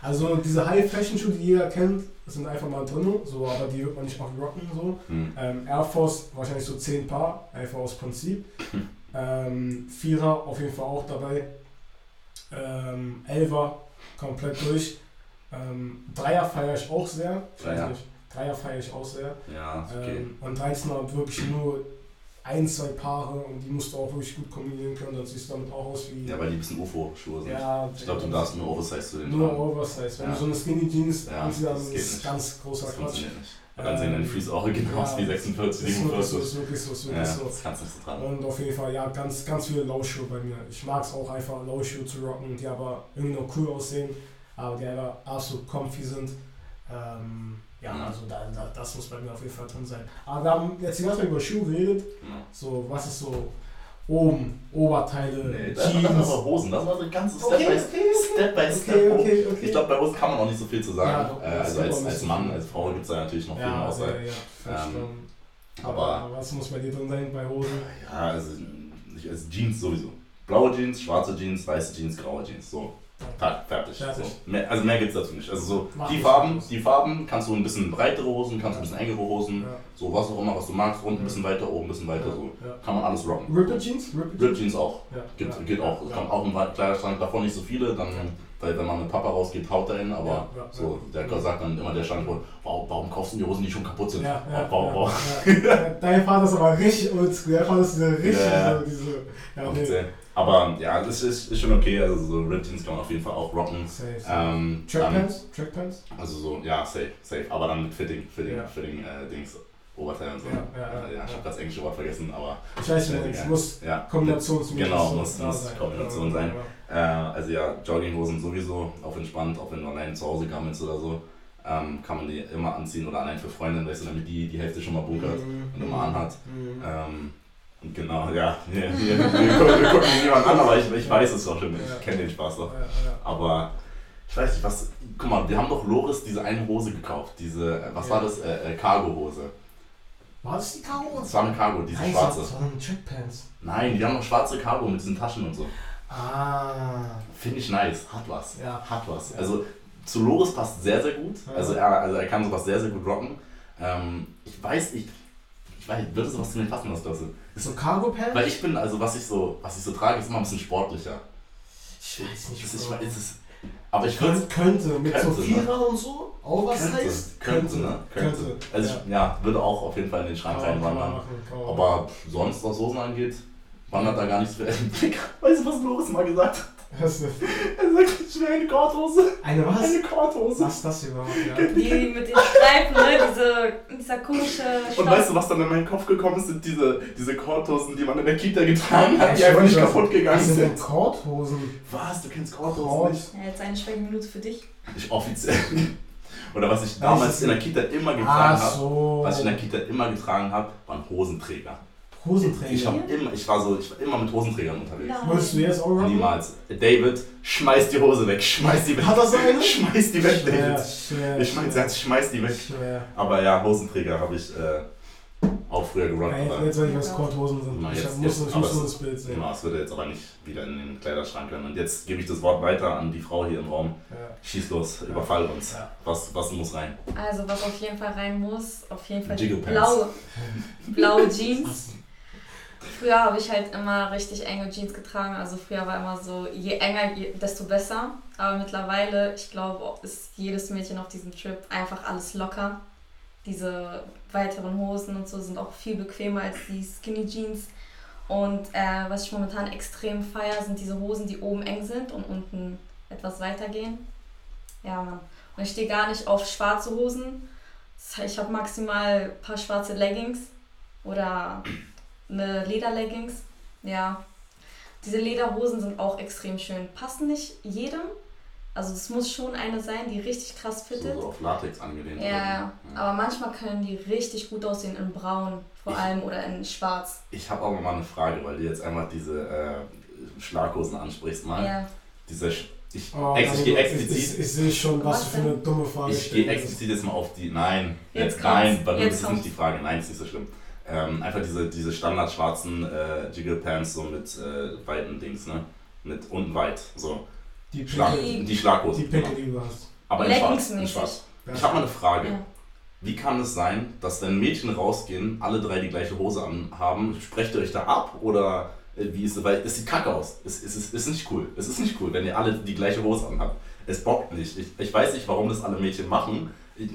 Also diese High-Fashion-Schuhe, die jeder kennt, sind einfach mal drin, so, aber die wird man nicht auch rocken. So. Hm. Ähm, Air Force wahrscheinlich so 10 Paar, einfach aus Prinzip. Hm. *laughs* Ähm, Vierer auf jeden Fall auch dabei. Ähm, Elfer komplett durch. Ähm, Dreier feiere ich auch sehr. Ich Dreier. nicht. Dreier feiere ich auch sehr. Ja, okay. Ähm, und 13er wirklich nur ein, zwei Paare und die musst du auch wirklich gut kombinieren können, dann siehst du damit auch aus wie. Ja, weil die ein bisschen UFO-Schuhe sind. Ja, Ich glaube, du darfst nur Oversize zu den Nur tragen. Oversize. Wenn Ja. du so eine Skinny Jeans Ja, anziehst, dann das ist nicht. ganz großer Das Quatsch. Und dann sehen deine Füße auch genau aus wie ja, 46, Ist wirklich so, 47. ist wirklich so, ist Ja, wirklich so. das kannst du nicht so tragen. Und auf jeden Fall, ja, ganz, ganz viele Laufschuhe bei mir. Ich mag es auch einfach, Laufschuhe zu rocken, die aber irgendwie noch cool aussehen, aber die einfach absolut comfy sind. Ähm, ja, Mhm. also da, da, das muss bei mir auf jeden Fall drin sein. Aber wir haben jetzt Zeit über Schuhe geredet. Ja. So, was ist so oben, Oberteile, Nee, das, das Jeans. war aber Hosen. Das war so ein ganzes Okay, Step by okay, okay. Step. By Okay, Step hoch. okay, okay. Ich glaube, bei Hosen kann man auch nicht so viel zu sagen. Ja, äh, also als, als Mann, viel. als Frau gibt es da natürlich noch viel ja, mehr ja, Auswahl. ja, ja, verstanden. aber- was muss bei dir drin sein bei Hosen? Ja, also, ich, also Jeans sowieso. Blaue Jeans, schwarze Jeans, weiße Jeans, graue Jeans. So, Tag, fertig. Fertig. So. Mehr, also mehr gibt es dazu nicht. Also so, Mach die Farben, die Farben kannst du ein bisschen breitere Hosen, kannst du ein bisschen engere Hosen, Ja. so was auch immer, was du magst, unten ein Ja. bisschen weiter, oben ein bisschen weiter, so. Ja. Kann man alles rocken. Ripped Jeans? Ripped Rip Jeans auch. Ja. Geht, ja. geht auch. Ja. Kommt auch im Kleiderschrank, davon nicht so viele, dann, weil wenn man mit Papa rausgeht, haut er hin, aber Ja, ja, so, ja. der sagt dann immer der Schrankbrot, warum, warum kaufst du die Hosen, die schon kaputt sind? Ja, ja, warum, warum, ja, ja. Dein Vater ist aber richtig oldschool. Dein Vater ist diese richtig, Ja. so, diese. Ja, nee. Aber ja, das ist, ist schon okay, also so Rip Jeans kann man auf jeden Fall auch rocken. Safe, safe. Ähm, Trackpants? Trackpants? also so, ja, safe, safe, aber dann mit Fitting, Fitting, Ja. Fitting, äh, Dings, Oberteil und so. Ja, ja, ja, Äh, ja, ich habe das englische Wort vergessen, aber Ich weiß nicht, es muss ja. kombinationsmäßig Genau, muss- muss sein. Kombination sein. Äh, also ja, Jogginghosen sowieso, auf entspannt, auch wenn du allein zu Hause gammelst oder so, ähm, kann man die immer anziehen oder allein für Freundinnen, weißt du, damit die die Hälfte schon mal bunkert Mhm. und immer anhat. Mhm. Ähm, genau, ja, hier, wir, gucken, wir gucken niemanden an, aber ich, ich weiß es doch schon, Ja. ich kenne den Spaß doch. Ja, ja. Aber ich weiß nicht, was, guck mal, wir haben doch Loris diese eine Hose gekauft, diese, äh, was Ja. war das, äh, äh, Cargo-Hose. War das die Karo? Das war eine Cargo, diese Nein, schwarze. Das waren Trackpants. Nein, die haben noch schwarze Cargo mit diesen Taschen und so. Ah. Finde ich nice, hat was. Ja. Hat was. Ja. Also zu Loris passt sehr, sehr gut. Ja. Also, er, also er kann sowas sehr, sehr gut rocken. Ähm, ich weiß, ich, ich weiß, würde sowas zu mir passen, was das ist. So Cargo Pants? Weil ich bin, also was ich so, was ich so trage, ist immer ein bisschen sportlicher. Ich weiß nicht, ist, ich, ist es, aber ich würde könnte, könnte. Mit so Könnte, ne? Vierer und so? Auch was könnte, heißt? könnte, ne? Könnte. Also ich, ja, würde auch auf jeden Fall in den Schrank reinwandern. Aber sonst, was Hosen angeht, wandert da gar nichts *laughs* für Digga, Weißt du, was Loris mal gesagt hat? Was ist das? Er sagt, ich will eine Korthose. Eine was? Eine Korthose. Was ist das überhaupt? Ja. Die mit den Streifen, ne? Diese, dieser komische Und Stoff. weißt du, was dann in meinen Kopf gekommen ist, sind diese, diese Korthosen, die man in der Kita getragen hat, die ich einfach nicht weiß, kaputt gegangen Was sind denn sind. Korthosen? Was? Du kennst Korthosen Kort. nicht? Ja, jetzt eine Schweigeminute für dich. Ich offiziell. *laughs* Oder was ich damals in der Kita immer getragen habe, so. was ich in der Kita immer getragen habe, waren Hosenträger. Hosenträger. Ich, hab immer, ich, war so, ich war immer mit Hosenträgern unterwegs. Wolltest du jetzt auch machen? Niemals. David, schmeiß die Hose weg, schmeiß die weg. Hat er so eine? Schmeiß die weg, Schwer, David. schwer, Ich mein schwer, Satz, schmeiß die weg. schwer. Aber ja, Hosenträger habe ich äh, auch früher. Ey, aber jetzt weiß ich, was Korthosen sind. Na, Ich jetzt- muss, jetzt- ich aber muss es- nur das Bild sehen. Genau, es würde jetzt aber nicht wieder in den Kleiderschrank können. Und jetzt gebe ich das Wort weiter an die Frau hier im Raum. Ja. Schieß los, überfall uns. Ja. Was, was muss rein? Also was auf jeden Fall rein muss, auf jeden Fall blaue, *laughs* blaue Jeans. Früher habe ich halt immer richtig enge Jeans getragen. Also früher war immer so, je enger, desto besser. Aber mittlerweile, ich glaube, ist jedes Mädchen auf diesem Trip einfach alles locker. Diese weiteren Hosen und so sind auch viel bequemer als die Skinny Jeans. Und äh, was ich momentan extrem feier, sind diese Hosen, die oben eng sind und unten etwas weiter gehen. Ja, Mann. Und ich stehe gar nicht auf schwarze Hosen. Ich habe maximal ein paar schwarze Leggings oder eine Lederleggings. Ja. Diese Lederhosen sind auch extrem schön. Passen nicht jedem. Also es muss schon eine sein, die richtig krass So, fittet. so auf Latex angelehnt. Ja, ja. Aber manchmal können die richtig gut aussehen in braun vor Ich- allem oder in schwarz. Ich habe auch noch mal eine Frage, weil du jetzt einmal diese äh, Schlaghosen ansprichst. Mal. Ja. Diese, Sch- ich, Oh, ex, ich gehe explizit ich, ich sehe schon, was, Was du für eine dumme Frage Ich gehe explizit jetzt mal auf die. Nein, Jetzt jetzt nein, das Jetzt ist kommt's. nicht die Frage. Nein, ist nicht so schlimm. Ähm, einfach diese, diese standard schwarzen äh, Jiggle Pants so mit äh, weiten Dings, ne? Mit unten weit. So. Die Schlag, Pinkel, die Schlaghosen. die Pinkel, genau. die du hast. Aber in schwarz. In schwarz. Ich habe mal eine Frage. Ja. Wie kann es sein, dass wenn Mädchen rausgehen, alle drei die gleiche Hose anhaben? Sprecht ihr euch da ab oder äh, wie ist es? Weil es sieht kacke aus. Es, es, ist, es ist nicht cool. Es ist nicht cool, wenn ihr alle die gleiche Hose anhabt. Es bockt nicht. Ich, ich weiß nicht, warum das alle Mädchen machen.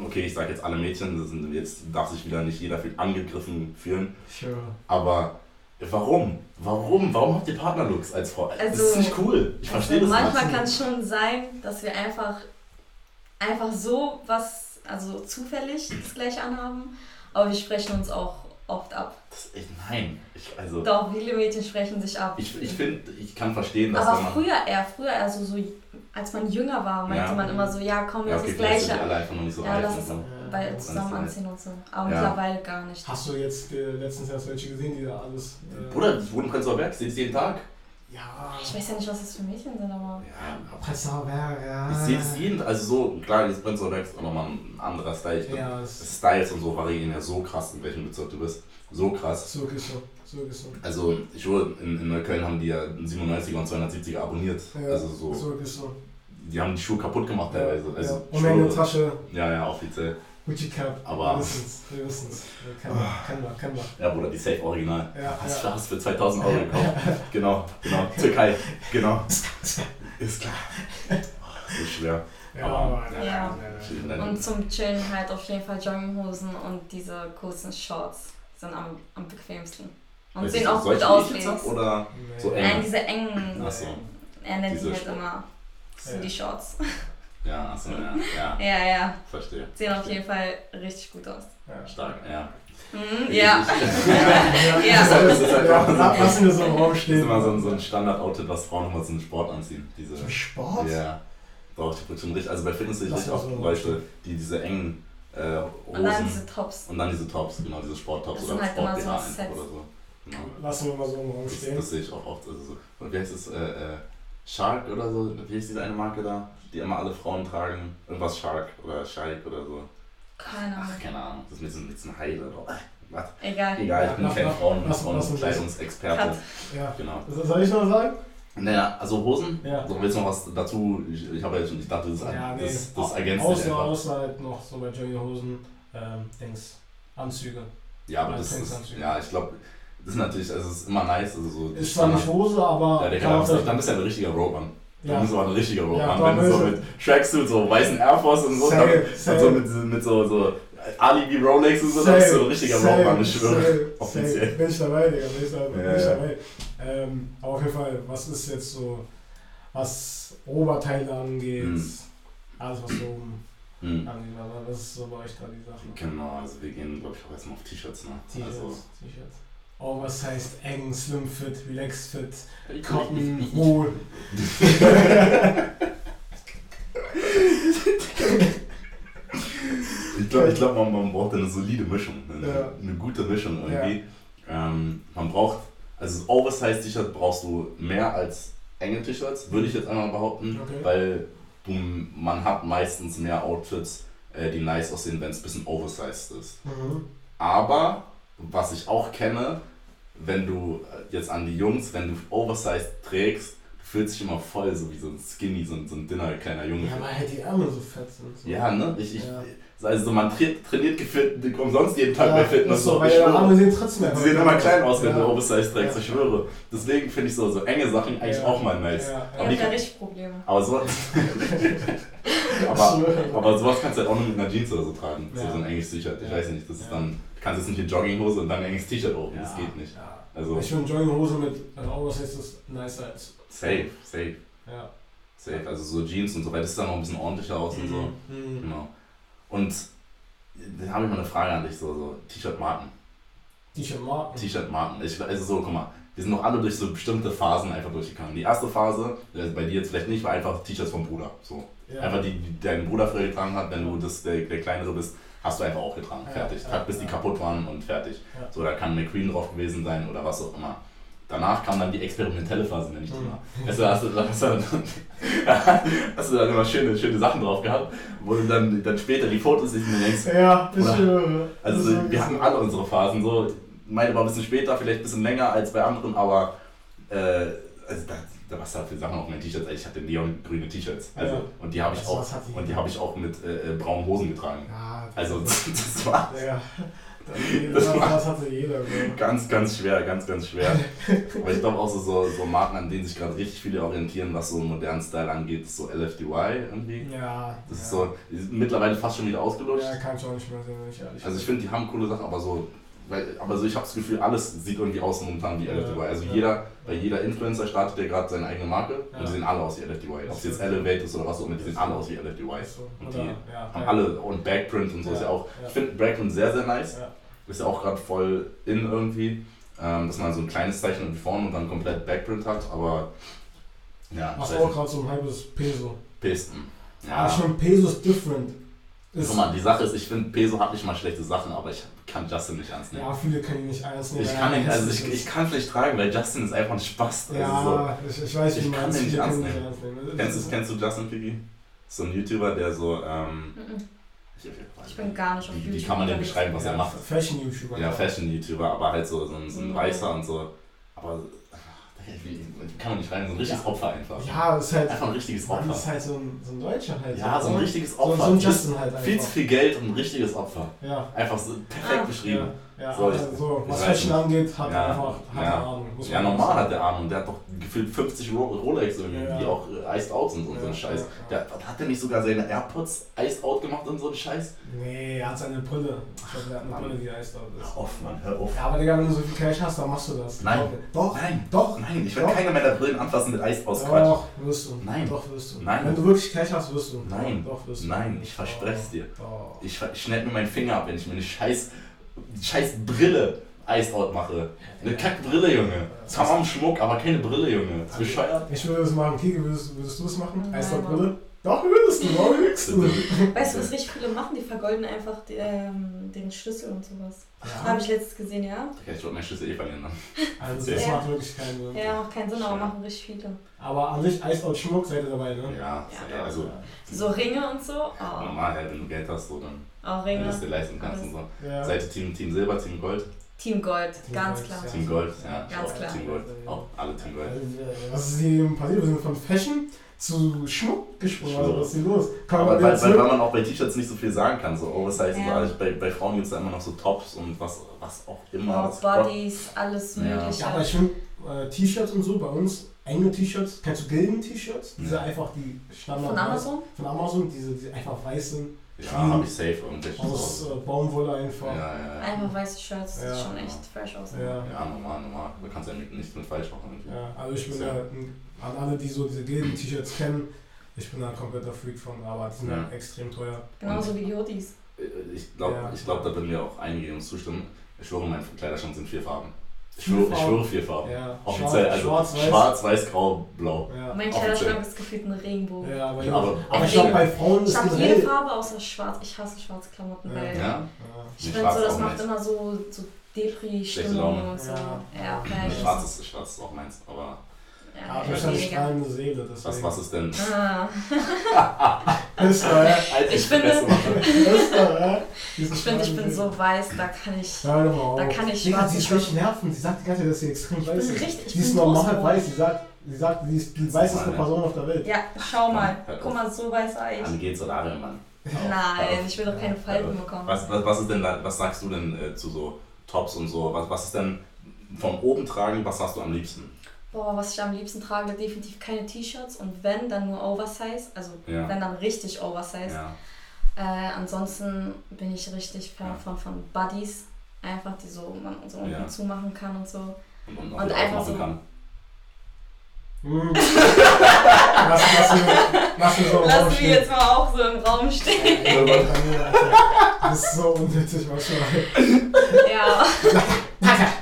Okay, ich sage jetzt alle Mädchen, das sind, jetzt darf sich wieder nicht jeder viel angegriffen fühlen. Sure. Aber warum? Warum? Warum habt ihr Partnerlooks als Frau? das Also- ist nicht cool. Ich verstehe Also das manchmal nicht. kann es schon sein, dass wir einfach, einfach so was, also zufällig das gleiche anhaben, aber wir sprechen uns auch oft ab. Das, ich, nein. Ich, also, Doch, viele Mädchen sprechen sich ab. ich, ich finde, ich kann verstehen, dass aber man. früher eher, früher eher so, so, als man jünger war, meinte Ja. man immer so, ja komm, Ja, lass okay, das vielleicht sind Gleiche, alle einfach noch nicht so Ja, und es- so. weil zusammen anziehen und so. Aber Ja. mittlerweile gar nicht. Hast du jetzt äh, letztens erst welche gesehen, die da alles. Äh, Bruder, wohne in Prenzlauer Berg, es jeden Tag. Ja. Ich weiß ja nicht, was das für Mädchen sind, aber Ja, Prenzlauer Berg, ja. ich sehe es jeden Also so, klar, jetzt Prenzlauer Berg ist auch nochmal ein anderer Style. Ich glaub, Ja, es Styles und so variieren ja so krass, in welchem Bezirk du bist. So krass. so. Ist wirklich so. Also, ich wurde in, in Neukölln haben die ja einen 97er und 270er abonniert. Ja, Also so, so. die haben die Schuhe kaputt gemacht teilweise. Also, ja. Und eine Schuhe- Tasche, Ja, ja, offiziell. Gucci Cap. Aber- Wir wissen's, wir wissen's. Wir Kennen wir, kennen wir, kennen wir. Ja, Bruder, die Safe Original. Ja, Hast ja. du hast für 2000 Euro gekauft. *laughs* Genau, genau. Türkei, genau. *laughs* Ist klar. Oh, so schwer. Ja, Aber- Ja. Dann- und zum Chillen halt auf jeden Fall Jogginghosen und diese kurzen Shorts sind am, am bequemsten. Und sehen auch gut aus. Oder so Nee. eng? Nein, diese engen, Ach so. er nennt die halt immer so Ja. die Shorts. *laughs* Ja, achso, ja, ja. Ja, ja, Verstehe. sehen auf jeden Fall richtig gut aus. Ja. Stark, ja. Mhm, ja. *laughs* Ja, Ja. Das ist halt- das ist halt ja, einfach so- la- lassen wir so im Raum Das stehen. ist immer so ein, so ein Standard-Outfit, was Frauen immer zum Sport anziehen. Diese, Zum Sport? Ja. Doch, ich bin schon richtig. Also bei Fitness sehe ich Lass richtig oft so- Leute, die diese engen äh, Und dann Hosen diese Tops. und dann diese Tops, genau, diese Sporttops Das oder halt immer so oder so. Genau. Lassen wir mal so im Raum Das, stehen. das sehe ich auch oft. Also so, und wie heißt es? Äh, äh, Shark oder so? Wie heißt diese eine Marke da? Die immer alle Frauen tragen. Irgendwas Shark oder Shike oder so. Keine Ahnung. Ach, keine Ahnung. Das ist mit so mit so einem Hai oder so. Was? Egal. Egal, ich Ja, bin lass- kein Frauen, lass- Frauen lass uns das. Kleidungsexperte. Cut. Ja. Genau. Soll ich noch sagen? Naja, also Hosen. Ja. So, willst du noch was dazu? Ich, ich habe ja schon, ich dachte, das, Ja, nee. das, das ergänzt sich außer, einfach. außer halt noch so bei Jogginghosen, ähm, Dings, Anzüge. Ja, aber das ist, ja, ich glaube, das ist natürlich, also es ist immer nice, also so. Ist zwar nicht Hose, aber Ja, der kann auch dann bist du ja ein richtiger Roadman. Dann ja. bist du aber ein richtiger Roadman. Ja, Wenn dann du so mit Tracksuit, so weißen Air Force und so, dann, und so mit, mit so, so Alibi Rolex und so, dann bist du ein richtiger Safe, Roadman, ich schwöre. Offiziell. Bin ich dabei, Digga, bin ich dabei. Ja, bin ich dabei. Ähm, aber auf jeden Fall, was ist jetzt so, was Oberteile angeht, Mhm. alles was so oben Hm. angeht, aber das ist so bei euch da die Sache. Genau, also wir gehen, glaube ich, auch erstmal auf T-Shirts, ne? T-Shirts, Also, T-Shirts. Oh, was heißt eng, slim fit, relax fit, ich, Cotton, wohl. ich *laughs* glaube, ich glaub, man, man braucht eine solide Mischung, eine, Ja. eine gute Mischung irgendwie. Ähm, man braucht, also Oversize-T-Shirt brauchst du mehr als enge T-Shirts, würde ich jetzt einmal behaupten, Okay. weil du, man hat meistens mehr Outfits, äh, die nice aussehen, wenn es ein bisschen oversized ist. Mhm. Aber, was ich auch kenne, wenn du äh, jetzt an die Jungs, wenn du oversized trägst, du fühlst dich immer voll so wie so ein Skinny, so ein, so ein dünner kleiner Junge. Ja, weil halt die Ärmel so fett sind. So. Ja, ne? Ich, ich, Ja. Also so man trainiert, trainiert gefühlt umsonst jeden Tag Ja, bei Fitness. ist so, weil ich ihre schwöre. Arme sehen trotzdem Sie sehen immer klein aus, wenn ja. du Oversize trägst, Ja. ich schwöre. Deswegen finde ich so, so enge Sachen eigentlich Ja. auch mal nice. Ja. Aber, Ich habe da richtig Probleme. aber, so, *laughs* aber, aber sowas kannst du halt auch nur mit einer Jeans oder so tragen. So, Ja. so ein enges T-Shirt. Ich Ja. weiß nicht, das ist dann, du kannst jetzt nicht eine Jogginghose und dann ein enges T-Shirt hoch. Das geht nicht. Ja. Also Ich finde Jogginghose mit Oversize ist nicer als. safe, safe, Ja. safe. Also so Jeans und so, weil das sieht dann auch ein bisschen ordentlicher aus und so. Mhm. Genau. Und da habe ich mal eine Frage an dich, so, so T-Shirt-Marken. T-Shirt-Marken. T-Shirt-Marken. Also so, guck mal, wir sind noch alle durch so bestimmte Phasen einfach durchgegangen. Die erste Phase, also bei dir jetzt vielleicht nicht, war einfach T-Shirts vom Bruder. So. Ja. Einfach die, die dein Bruder früher getragen hat, wenn du das, der, der Kleinere bist, hast du einfach auch getragen. Ja, Fertig. ja, bis die kaputt waren und fertig. So, da kann McQueen drauf gewesen sein oder was auch immer. Danach kam dann die experimentelle Phase, nenne ich die Mhm. mal. Du, hast du, hast du, *laughs* hast du dann immer schöne, schöne Sachen drauf gehabt, wo du dann, dann später die Fotos und du denkst, Ja, ich Oder- also Das wir hatten alle unsere Phasen so. Meine war ein bisschen später, vielleicht ein bisschen länger als bei anderen, aber äh, also da, da was da für Sachen auf meinen T-Shirts. Ich hatte neongrüne T-Shirts. Also, Ja. Und die habe ich Also, auch und die habe ich auch mit äh, äh, braunen Hosen getragen. Ja, Also *laughs* das war Ja. Das war- das hatte jeder. Ganz, ganz schwer, ganz, ganz schwer. *laughs* Aber ich glaube auch so, so, so Marken, an denen sich gerade richtig viele orientieren, was so einen modernen Style angeht, ist so LFDY irgendwie. Ja. Das ja. ist so, sind mittlerweile fast schon wieder ausgelutscht. Ja, kann ich auch nicht mehr sehen, wenn ich ehrlich Also ich finde, die haben coole Sachen, aber so, weil, aber so ich habe das Gefühl, alles sieht irgendwie aus momentan wie LFDY. Also ja. jeder, bei jeder Influencer startet ja gerade seine eigene Marke Ja. und die sehen alle aus wie LFDY. Ob es jetzt Elevate ist oder was auch immer, die sehen alle aus wie LFDY. Und die ja, Haben alle und Backprint und so ist ja auch. Ich finde Backprint sehr, sehr nice. Ist ja auch gerade voll in irgendwie. Ähm, dass man so ein kleines Zeichen irgendwie vorne und dann komplett Backprint hat, aber ja, Machst du auch gerade so ein halbes Peso. nicht. Pisten. Ja, ich meine, Peso ist different. Guck mal, die Sache ist, ich finde, Peso hat nicht mal schlechte Sachen, aber ich kann Justin nicht ernst nehmen. ja, viele können ihn nicht ernst nehmen. Ich kann ihn, also ich, ich kann es nicht tragen, weil Justin ist einfach ein Spaß. Also so. Ja, ich, ich weiß, Ich kann den nicht ernst ihn nehmen. nicht ernst nehmen. Kennst du, kennst du Justin Piggy? So ein YouTuber, der so, ähm, Mhm. ich, Ich bin gar nicht auf wie, wie YouTube kann man den unterwegs. beschreiben, was ja, er macht? Fashion-YouTuber. Ja, Fashion-YouTuber, aber halt so, so ein, so ein Mhm. Weißer und so. Aber kann man nicht rein, so ein richtiges Ja. Opfer einfach. Ja, ist halt. Einfach ein richtiges Opfer. ist halt so ein, so ein Deutscher halt. Ja, so ein richtiges so, Opfer. so ein Viel- Justin halt einfach. Viel zu viel Geld und ein richtiges Opfer. Ja. Einfach so perfekt Ah. beschrieben. Ja, ja So, ich- so, was Fashion angeht, hat Ja, er einfach hat ja. er Ahnung. Ja, normal sagen. hat der Ahnung. Der hat doch gefühlt 50 Ro Rolex irgendwie, Ja. die auch äh, Iced Outs und so, und so Ja, ein Scheiß. ja. Der, hat der nicht sogar seine AirPods Iced Out gemacht und so ein Scheiß? Nee, er hat seine Brille. Ich glaube, er hat eine Brille, die heißt dort ist. Hör auf, Mann, hör auf. Ja, aber Digga, wenn du so viel Cash hast, dann machst du das. Nein. Doch. Nein, Doch. nein, ich werde Doch. keine meiner Brillen anfassen mit Iced Outs Quatsch. Doch, wirst du. Nein. Doch, wirst du. Nein. Wenn du wirklich Cash hast, wirst du. Nein. Doch, wirst du. Nein, ich verspreche dir. Doch. Ich, ich schneide mir meinen Finger ab, wenn ich mir eine scheiß, scheiß Brille Iced Out mache. Eine Kackbrille, Junge. Zwar am Schmuck, aber keine Brille, Junge. Ist bescheuert. Ich würde das machen. Kiki, würdest, würdest du es machen? Eis Mann. Brille? Doch, würdest du. Warum lügst du? Weißt du, was richtig viele machen? Die vergolden einfach die, ähm, den Schlüssel und sowas. Habe ich letztens gesehen, ja. Okay, ich wollte meine Schlüssel eh verlieren dann. Also, *laughs* Ja. das macht wirklich keinen Sinn. Ja, macht keinen Sinn, aber machen richtig viele. Aber an sich Eis aus Schmuck seid ihr dabei, ne? Ja, Ja. also So Ringe und so. Oh, normal, halt, wenn du Geld hast, so, dann auch wenn du Ringe. es dir leisten kannst und so. Ja. Seite Team, Team Silber, Team Gold. Team Gold, Team ganz Gold, klar. ja. Team Gold, ja. Ganz auch klar. Team Gold. Auch alle Team Gold. Was ist hier passiert? Wir sind von Fashion zu Schmuck gesprungen. Also, was ist hier los? Kann weil, weil, weil man auch bei T-Shirts nicht so viel sagen kann, so Oversize und so. Ja. Also bei, bei Frauen gibt es da immer noch so Tops und was, was auch immer. Auch was Bodies, alles mögliche. Ja, aber ich finde äh, T-Shirts und so bei uns, enge T-Shirts, kennst du Gilden-T-Shirts? Diese Ja. einfach die Standard Von Amazon? von Amazon, diese, die einfach weiß sind, Ja, habe ich safe irgendwelche. aus äh, Baumwolle Ja, einfach. ja, ja. Einfach weiße Shirts, Ja. sieht schon echt fresh aus. Ja. Ja, normal, normal. Du kannst ja mit- nichts mit falsch machen. irgendwie. Ja, also ich bin Ja. ja, an alle, die so diese Gilden-T-Shirts kennen, ich bin da ein kompletter Freak von, aber die sind Ja. halt extrem teuer. Genauso wie die Hoodies. Äh, Ich glaube, Ja. ich glaub, da würden mir auch einige uns zustimmen. Ich schwöre, mein Kleiderschrank sind vier Farben. Ich Vier schwöre, ich Farben? schwöre vier Farben. Ja, Offiziell, also schwarz, weiß. schwarz, weiß, grau, blau. Ja. Mein Kleiderschrank ist gefühlt ein Regenbogen. Ja, aber, Ja, aber, aber- ich glaube, bei Frauen Ich ist habe generell... jede Farbe außer schwarz. Ich hasse schwarze Klamotten, Ja. weil Ja? ich finde so, das macht nice. immer so, so Depri-Stimmung und so. Ja. Ja, ich. Schwarz ist, schwarz ist auch meins, aber Ja, Aber ich habe strahlende Seele, was, deswegen. was ist denn? Ah, *laughs* ja. *laughs* Die Ich finde- ja. Diese ich finde, ich bin so weiß, da kann ich. Auf. Da kann ich Digga, sie ist richtig nerven. Sie sagt die ganze Zeit, dass sie extrem Ich weiß bin ist. richtig- ich sie ist normal groß. weiß. Sie sagt, sie sagt, sie ist die weißeste. Person auf der Welt. Ja, schau mal. Guck mal, so weiß war ich. Dann geht's oder Ariel, Mann. Nein, ich will doch keine Falten bekommen. Was, was, was ist denn was sagst du denn äh, zu so Tops und so? Was, was ist denn vom oben tragen, was hast du am liebsten? Boah, was ich am liebsten trage, definitiv keine T-Shirts und wenn, dann nur Oversize. Also Ja. wenn, dann richtig Oversize. Ja. Äh, ansonsten bin ich richtig Fan Ja. von, von Buddies. Einfach, die so man so unten Ja. zumachen kann und so. Und, und, Und einfach so- kann. Hm. *laughs* lass, lass, mir, lass mir so Lass mich stehen. jetzt mal auch so im Raum stehen. Das ist so unnötig manchmal. ja, *laughs*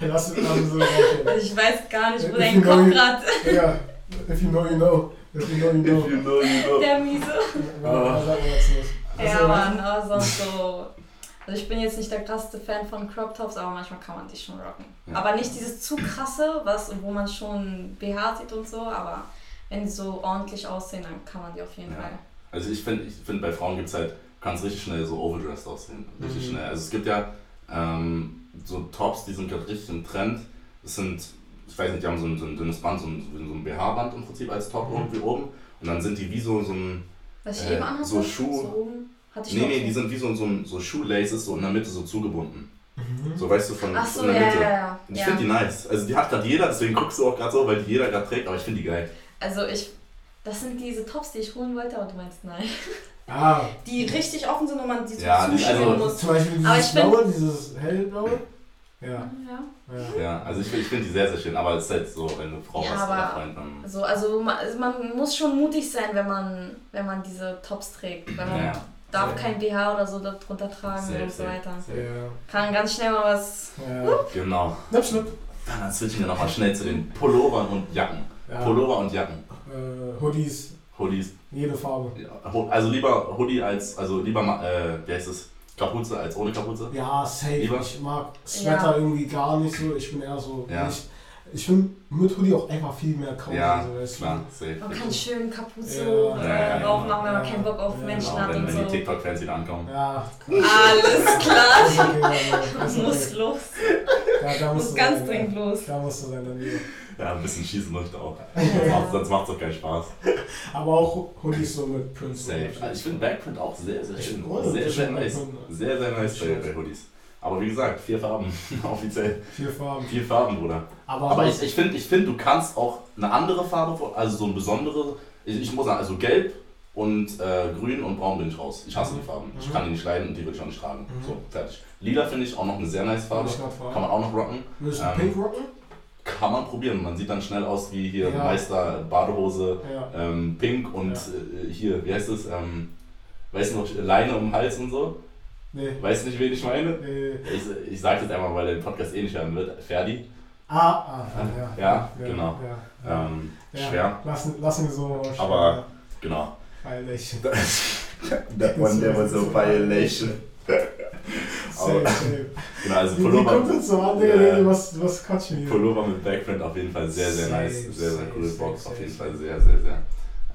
Lass lass mich so *laughs* also ich weiß gar nicht, wo dein Kopf gerade Digga, if you know, you know. If you know, you know. you know, you know. der Miese. *laughs* Also, Ja, Mann, aber sonst so. Also ich bin jetzt nicht der krasseste Fan von Crop Tops, aber manchmal kann man die schon rocken. Ja. Aber nicht dieses zu krasse, was, wo man schon BH sieht und so, aber wenn die so ordentlich aussehen, dann kann man die auf jeden Ja. Fall. Also ich finde, ich find, bei Frauen gibt es halt, du kannst richtig schnell so overdressed aussehen. Richtig Mhm. schnell. Also es gibt ja ähm, so Tops, die sind gerade richtig im Trend. Das sind, ich weiß nicht, die haben so ein, so ein dünnes Band, so ein, so ein BH-Band im Prinzip als Top Mhm. irgendwie oben. Und dann sind die wie so, so ein, Was ich Äh, eben anhatte, so Schuh- so oben, hatte ich nee, nee, die sind wie so, so, so Shoelaces so in der Mitte so zugebunden. Mhm. So weißt du, von Ach so, in ja, der ja, Mitte. ja. Und ich ja. finde die nice. Also die hat gerade jeder, deswegen guckst du auch gerade so, weil die jeder gerade trägt, aber ich finde die geil. Also ich, das sind diese Tops, die ich holen wollte, aber du meinst nein. *laughs* Ah, Die richtig offen sind und man die so Ja, die- zuschieben also- muss. zum Beispiel Aber dieses ich find- blaue, dieses hellblaue. Ja, Ja. ja. Ja, also ich, find- ich finde die sehr, sehr schön, aber es ist halt so, wenn du Frau Ja, hast oder aber- Freund, dann... Also, also man, also man muss schon mutig sein, wenn man, wenn man diese Tops trägt. Weil man Ja. darf Ja. kein BH oder so drunter tragen Safe, und so weiter. Ja, Kann ganz schnell mal was. ja. Genau. Schnipp, schnipp. Dann switchen wir nochmal schnell zu den Pullovern und Jacken. Ja. Pullover und Jacken. Äh, Hoodies, Hoodies. jede Farbe. Also lieber Hoodie als, also lieber, äh, wie heißt es, Kapuze als ohne Kapuze. Ja, safe. Lieber? Ich mag Sweater Ja. irgendwie gar nicht so. Ich bin eher so. Ja. Ich, ich finde mit Hoodie auch einfach viel mehr kaum. Ja, so, weißt du. klar, safe. Man kann schön Kapuze Ja. äh, Ja, ja, rauf machen, wenn man keinen Bock auf Ja. Menschen Genau, hat wenn, und wenn die so. TikTok-Fans wieder ankommen. Ja, Alles klar. *laughs* okay, Muss los. Ja, da Muss musst ganz dringend los. Da musst du sein, dann lieber. *laughs* Ja, ein bisschen schießen möchte auch. *laughs* Sonst macht es doch keinen Spaß. *laughs* Aber auch Hoodies so mit Prints. Safe. Also ich finde Backprint auch sehr, sehr schön. Sehr, sehr nice. Sehr, sehr nice bei, bei Hoodies. Aber wie gesagt, vier Farben. Offiziell. Vier Farben. Vier Farben, Bruder. Aber, Aber ich, ich finde, ich find, du kannst auch eine andere Farbe, also so eine besondere, ich, ich muss sagen, also gelb und äh, grün und braun bin ich raus. Ich hasse Mhm. die Farben. Ich Mhm. kann die nicht leiden und die will ich auch nicht tragen. Mhm. So, fertig. Lila finde ich auch noch eine sehr nice Farbe. Kann man auch noch rocken. Willst du ähm, Pink rocken? Kann man probieren. Man sieht dann schnell aus wie hier Ja. Meister Badehose, Ja. ähm, pink und Ja. äh, hier, wie heißt es? Ähm, weißt du noch, Leine um den Hals und so? Nee. Weißt nicht, wen ich meine? Äh, Ich, ich sage jetzt einmal, weil der Podcast eh nicht hören wird. Ferdi. ah, ah, ja. Ja, genau. Ja, ja. Ähm, ja. Schwer. Lassen, lassen wir so stehen, Aber-. Genau. Violation. *laughs* That one there was a violation. *laughs* Safe, safe. *laughs* Genau, also Wie, wie Pullover, kommt das so an, Digga? Ja. Was, was quatschen wir? Pullover mit Backprint auf jeden Fall sehr, sehr Safe, nice. Sehr, sehr coole safe, Box, auf safe, jeden safe. Fall sehr, sehr, sehr.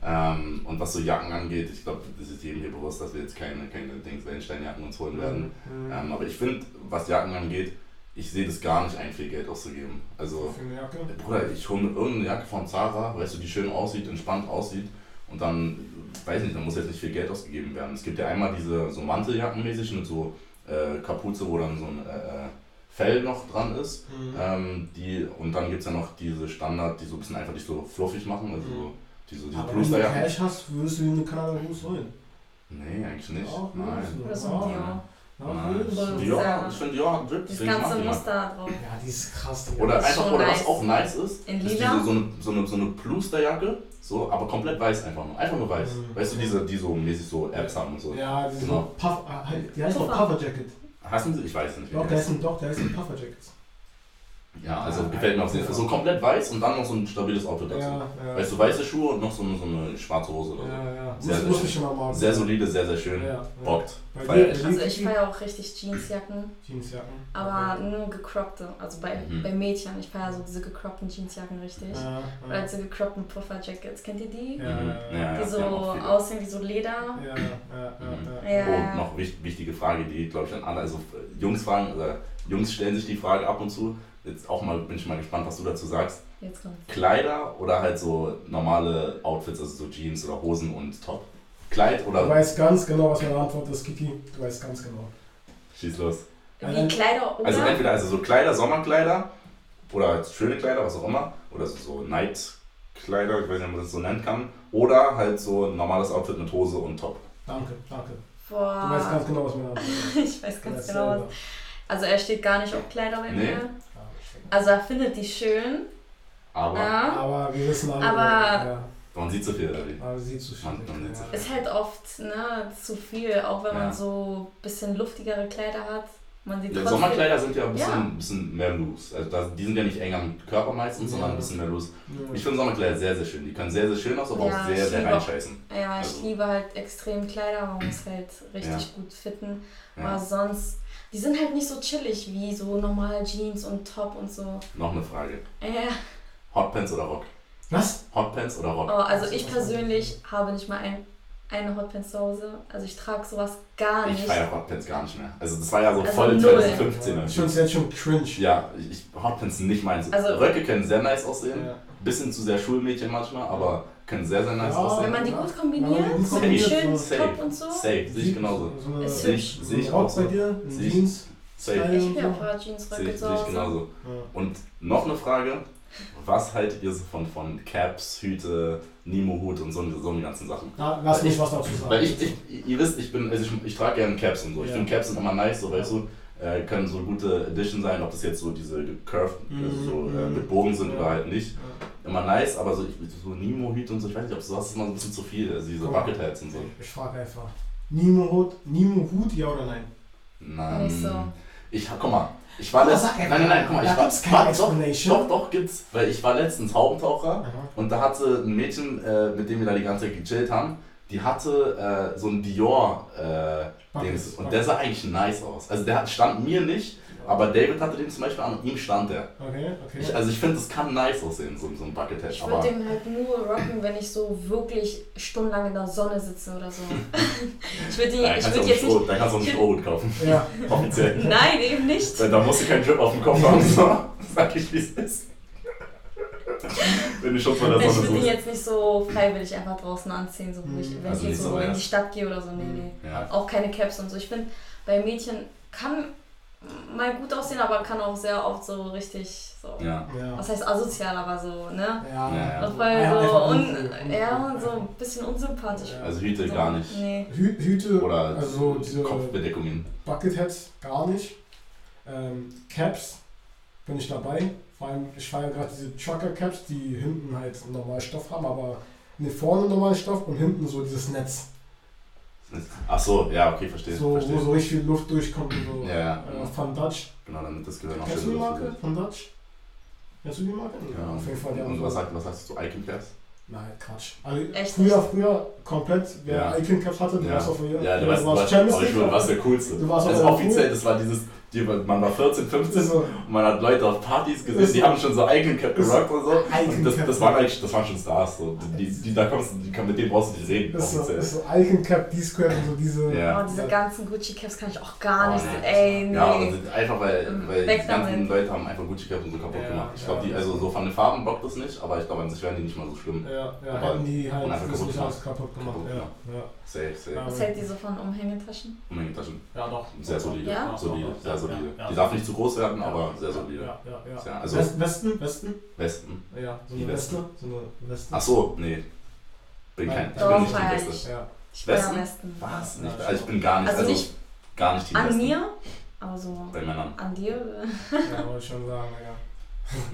Ähm, und was so Jacken angeht, ich glaube, das ist jedem hier bewusst, dass wir jetzt keine, keine Dings Wellensteinjacken uns holen werden. Mhm. Ähm, aber ich finde, was Jacken angeht, ich sehe das gar nicht ein, viel Geld auszugeben. Also, Für eine Jacke? Bruder, ich hole mir irgendeine Jacke von Zara, weißt du, die schön aussieht, entspannt aussieht und dann, weiß nicht, dann muss jetzt nicht viel Geld ausgegeben werden. Es gibt ja einmal diese so Manteljacken-mäßig mit so äh, Kapuze, wo dann so ein äh, äh, Fell noch dran ist. Mhm. Ähm, die, und dann gibt es ja noch diese Standard, die so ein bisschen einfach dich so fluffig machen, also Mhm. diese, diese Aber wenn du. Cash hast, würdest du eine Kanada Goose holen. Nee, eigentlich nicht. Ja, Nein. Oder so Ja. ein Dior. Ich finde Dior Drip, Das ganze Muster drauf. Ja, die ist krass. Oder Das ist einfach, oder was auch nice ist, In ist diese, so eine, so eine, so eine Plusterjacke, so, aber komplett weiß einfach nur. Einfach nur weiß. Mhm. Weißt du, diese, die so mäßig so Apps haben und so. Ja, die, Genau. so Puff, ah, die heißt doch Puffer. Puffer Jacket. Hassen sie? Ich weiß nicht. Doch, der heißen. heißt, doch, der heißt ein Puffer Jacket. Ja, also Ja, gefällt mir auch sehr. ja. So komplett weiß und dann noch so ein stabiles Outfit dazu. Ja, ja. Weißt du, weiße Schuhe und noch so eine, so eine schwarze Hose oder so. Ja, ja. Sehr, Muss, sehr muss ich schon mal machen. Sehr solide, sehr, sehr schön. Ja, ja. Bockt. Also ich feiere auch richtig Jeansjacken, Jeansjacken. aber Okay. nur gecroppte. Also bei, Mhm. bei Mädchen. Ich feiere so diese gecroppten Jeansjacken richtig. Ja, Oder diese gecroppten Puffer-Jackets. Kennt ihr die? Ja, Mhm. ja, ja. Die so aussehen wie so Leder. Ja, ja, ja, ja. Ja. Oh, noch wich- wichtige Frage, die glaube ich an alle, also Jungs fragen, oder Jungs stellen sich die Frage ab und zu. Jetzt auch mal, bin ich mal gespannt, was du dazu sagst. Jetzt kommt. Kleider oder halt so normale Outfits, also so Jeans oder Hosen und Top? Kleid Du oder weißt ganz genau, was meine Antwort ist, Kiki. Du weißt ganz genau. schieß los? Wie Kleider oder? Also entweder also so Kleider, Sommerkleider oder halt schöne Kleider, was auch immer, oder so- so Nightkleider, ich weiß nicht, ob man das so nennen kann, oder halt so ein normales Outfit mit Hose und Top. Danke, danke. Boah. Du weißt ganz genau, was ist. *laughs* ich weiß ganz genau was. Also er steht gar nicht auf Kleider bei Nee. mir. Ja, stimmt. Also er findet die schön. Aber Ja. Aber wir wissen alle, Aber- ja, man sieht so viel, oder wie? aber sie zu viel. Man- man sieht so ja. Ist halt oft ne, zu viel, auch wenn Ja. man so ein bisschen luftigere Kleider hat. Man sieht Ja. Sommerkleider sind ja ein bisschen, Ja. bisschen mehr loose. Also da, die sind ja nicht eng am Körper meistens, sondern ein bisschen mehr loose. Ja. Ich finde Sommerkleider sehr, sehr schön. Die können sehr, sehr schön aus, aber Ja, auch sehr, ich sehr reinscheißen. Ja, ich Also- liebe halt extrem Kleider, man muss halt richtig Ja. gut fitten. Ja. Aber sonst, die sind halt nicht so chillig wie so normale Jeans und Top und so. Noch eine Frage. Äh, Hotpants oder Rock? Was? Hotpants oder Rock? oh, also ich persönlich habe nicht mal ein, eine Hotpants zu Hause. Also ich trage sowas gar Ich nicht. feiere Hotpants gar nicht mehr. Also das war ja so Also voll null. 2015. Ich finde es jetzt schon cringe. Ja, ich, ich, Hotpants sind nicht meins. Also- Röcke können sehr nice aussehen. Ja. Bisschen zu sehr Schulmädchen manchmal, aber können sehr, sehr nice Ja, aussehen. Wenn man die Ja. gut Wenn kombiniert, man die kombiniert, schön so- Top und so. Safe, sehe ich genauso. So Sehe ich, eine ich auch so. bei dir, Sehe ich- Jeans. Safe. Ich und bin so. ein paar Jeans sehe Röcke ich, zu sehe ich Hause. genauso. Ja. Und noch eine Frage. Was haltet ihr so von, von Caps, Hüte, Nemo-Hut und so, so die ganzen Sachen? Na, lass mich was dazu sagen. Weil ich, ich, ihr wisst, ich bin, also ich, ich trage gerne Caps und so. Ich Ja. finde Caps sind immer nice, so weißt du, äh, können so gute Edition sein, ob das jetzt so diese curved, also so äh, Mhm. mit Bogen sind Ja. oder halt nicht. Ja. Immer nice, aber so, ich, so Nemo-Hüte und so, ich weiß nicht, ob sowas ist immer so ein bisschen zu viel, also diese Guck mal. Bucket Hats und so. Ich frage einfach. Nemo-Hut, Nemo-Hut, ja oder nein? Nein. Nicht so. Ich, guck mal, ich war letztens, nein, nein, nein, guck mal, ich war, gibt's keine warte, doch, Explanation. doch, doch, gibt's, weil ich war letztens Haubentaucher Aha. Und da hatte ein Mädchen, äh, mit dem wir da die ganze Zeit gechillt haben, die hatte äh, so ein Dior äh, Und der sah eigentlich nice aus. Also der hat, stand mir nicht, aber David hatte den zum Beispiel an und ihm stand der. Okay, okay. Ich, also ich finde, das kann nice aussehen, so, so ein Bucket Hat. Ich würde den halt nur rocken, wenn ich so wirklich stundenlang in der Sonne sitze oder so. *laughs* ich würde da ich kannst, du würd jetzt nicht. da kannst du auch einen *laughs* Strohhut kaufen. ja. *laughs* Offiziell. Nein, eben nicht. Da musst du keinen Drip auf dem Kopf haben. So. Sag ich, wie es ist. Wenn du Schutz vor der Ich Sonne würde den suchst. jetzt nicht so freiwillig einfach draußen anziehen, so, ich, Mhm. wenn Also ich nicht jetzt so, so in ja. die Stadt gehe oder so. Nee, nee. Ja. Auch keine Caps und so. Ich finde, bei Mädchen kann mal gut aussehen, aber kann auch sehr oft so richtig so. Ja. Ja. Was heißt asozial, aber so, ne? Ja. Ja, ja. Voll Ja, so un, ja, so ein bisschen unsympathisch. Ja. Also Hüte so, gar nicht. Nee. Hü Hüte, Oder also diese Kopfbedeckungen. Bucket Hats gar nicht. Ähm, Caps bin ich dabei. Vor allem, ich feiere gerade diese Trucker Caps, die hinten halt normal Stoff haben, aber ne, vorne normal Stoff und hinten so dieses Netz. Ach so, ja, okay, verstehe. So, verstehe. wo so richtig viel Luft durchkommt und so. Ja, ja. Äh, von Dutch. Genau, damit das Gehirn auch Kennst du die Marke von Dutch? Kennst du die Marke? Ja, auf jeden Fall. Die Und was, so- sagt, was sagst du zu Icon Caps? Nein, Quatsch. Also, Echt früher, früher komplett, wer Ja. Icon Caps hatte, du Ja. warst auf jeden Ja, du du warst was, Champions League. schwöre, was der coolste. Du warst also aber offiziell, cool. das war dieses, die, man war 14, 15 so, und man hat Leute auf Partys gesehen, Ist die so. haben schon so Icon Cap Ist gerockt und so. Und das, das waren eigentlich, das waren schon Stars. So. Die, die, da kommst du, die, kann- mit denen brauchst du nicht reden, ist so, offiziell. ist so Icon Cap, D-Square und so diese. Ja. Oh, diese ganzen Gucci-Caps kann ich auch gar Oh, nicht. nee. Ey, nee. Ja, und einfach weil, weil Weg die ganzen damit. Leute haben einfach Gucci Cap und so kaputt Ja, gemacht. Ich ja. glaube, die, also so von den Farben bockt das nicht, aber ich glaube, an sich wären die nicht mal so schlimm. Ja, ja, Aber- hätten die halt und einfach das kaputt alles kaputt gemacht. Kaputt ja, ja. Safe, safe. Was hält die so von Umhängetaschen? Umhängetaschen. ja, doch. Sehr solide. Ja? Solide, sehr solide. Die darf nicht zu groß werden, aber sehr solide. Ja, ja, ja. Ja, also- West, Westen, Westen? Westen. Ja, so Die eine Weste. Weste. So eine Weste. Ach so, nee. Bin kein, ich bin nicht die Beste. ich. Ja. Westen? besten. Was? Nicht, also ich bin gar nicht, Also also, nicht gar nicht die an Besten. mir, aber so Bei Männern. an dir. ja, wollte ich schon sagen, ja.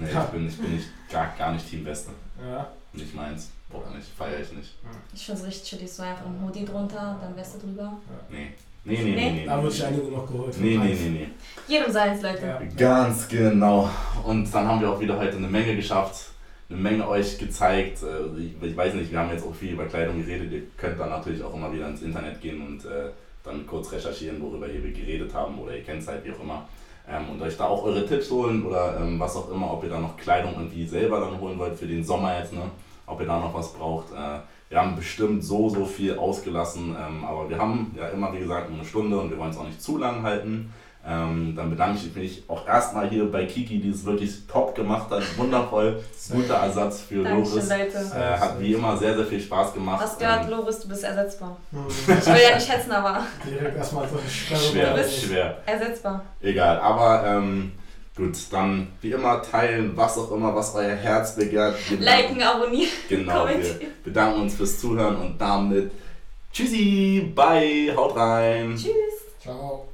Nee, ich bin, ich bin nicht, gar, gar nicht Team Westen. Ja, Nicht meins. Boah, nicht, feiere ich nicht. Ich finde es richtig chillig, so einfach ein Hoodie drunter, dann Weste drüber. Nee. Nee, nee, nee, nee. Da wird nee. sich einige noch geholt. Nee, nee, nee, nee. Jedem seins, Leute. Ja. Ganz genau. Und dann haben wir auch wieder heute eine Menge geschafft, eine Menge euch gezeigt. Äh, Ich, ich weiß nicht, wir haben jetzt auch viel über Kleidung geredet. Ihr könnt dann natürlich auch immer wieder ins Internet gehen und äh, dann kurz recherchieren, worüber wir geredet haben oder ihr kennt es halt wie auch immer. Ähm, und euch da auch eure Tipps holen oder ähm, was auch immer, ob ihr da noch Kleidung irgendwie selber dann holen wollt für den Sommer jetzt, ne? Ob ihr da noch was braucht. Äh, wir haben bestimmt so, so viel ausgelassen, ähm, aber wir haben ja immer, wie gesagt, nur eine Stunde und wir wollen es auch nicht zu lang halten. Ähm, dann bedanke ich mich auch erstmal hier bei Kiki, die es wirklich top gemacht hat. Wundervoll, guter Ersatz für Dankeschön, Loris. Leute. Äh, hat wie immer sehr, sehr viel Spaß gemacht. Hast gehört, Ähm, Loris, du bist ersetzbar. Ich will ja nicht schätzen, aber Direkt erstmal so schwer, Du bist- schwer. ersetzbar. Egal, aber ähm, gut, dann wie immer teilen, was auch immer, was euer Herz begehrt. Liken, abonnieren, *laughs* Genau, wir bedanken uns fürs Zuhören und damit tschüssi, bye, haut rein. Tschüss. Ciao.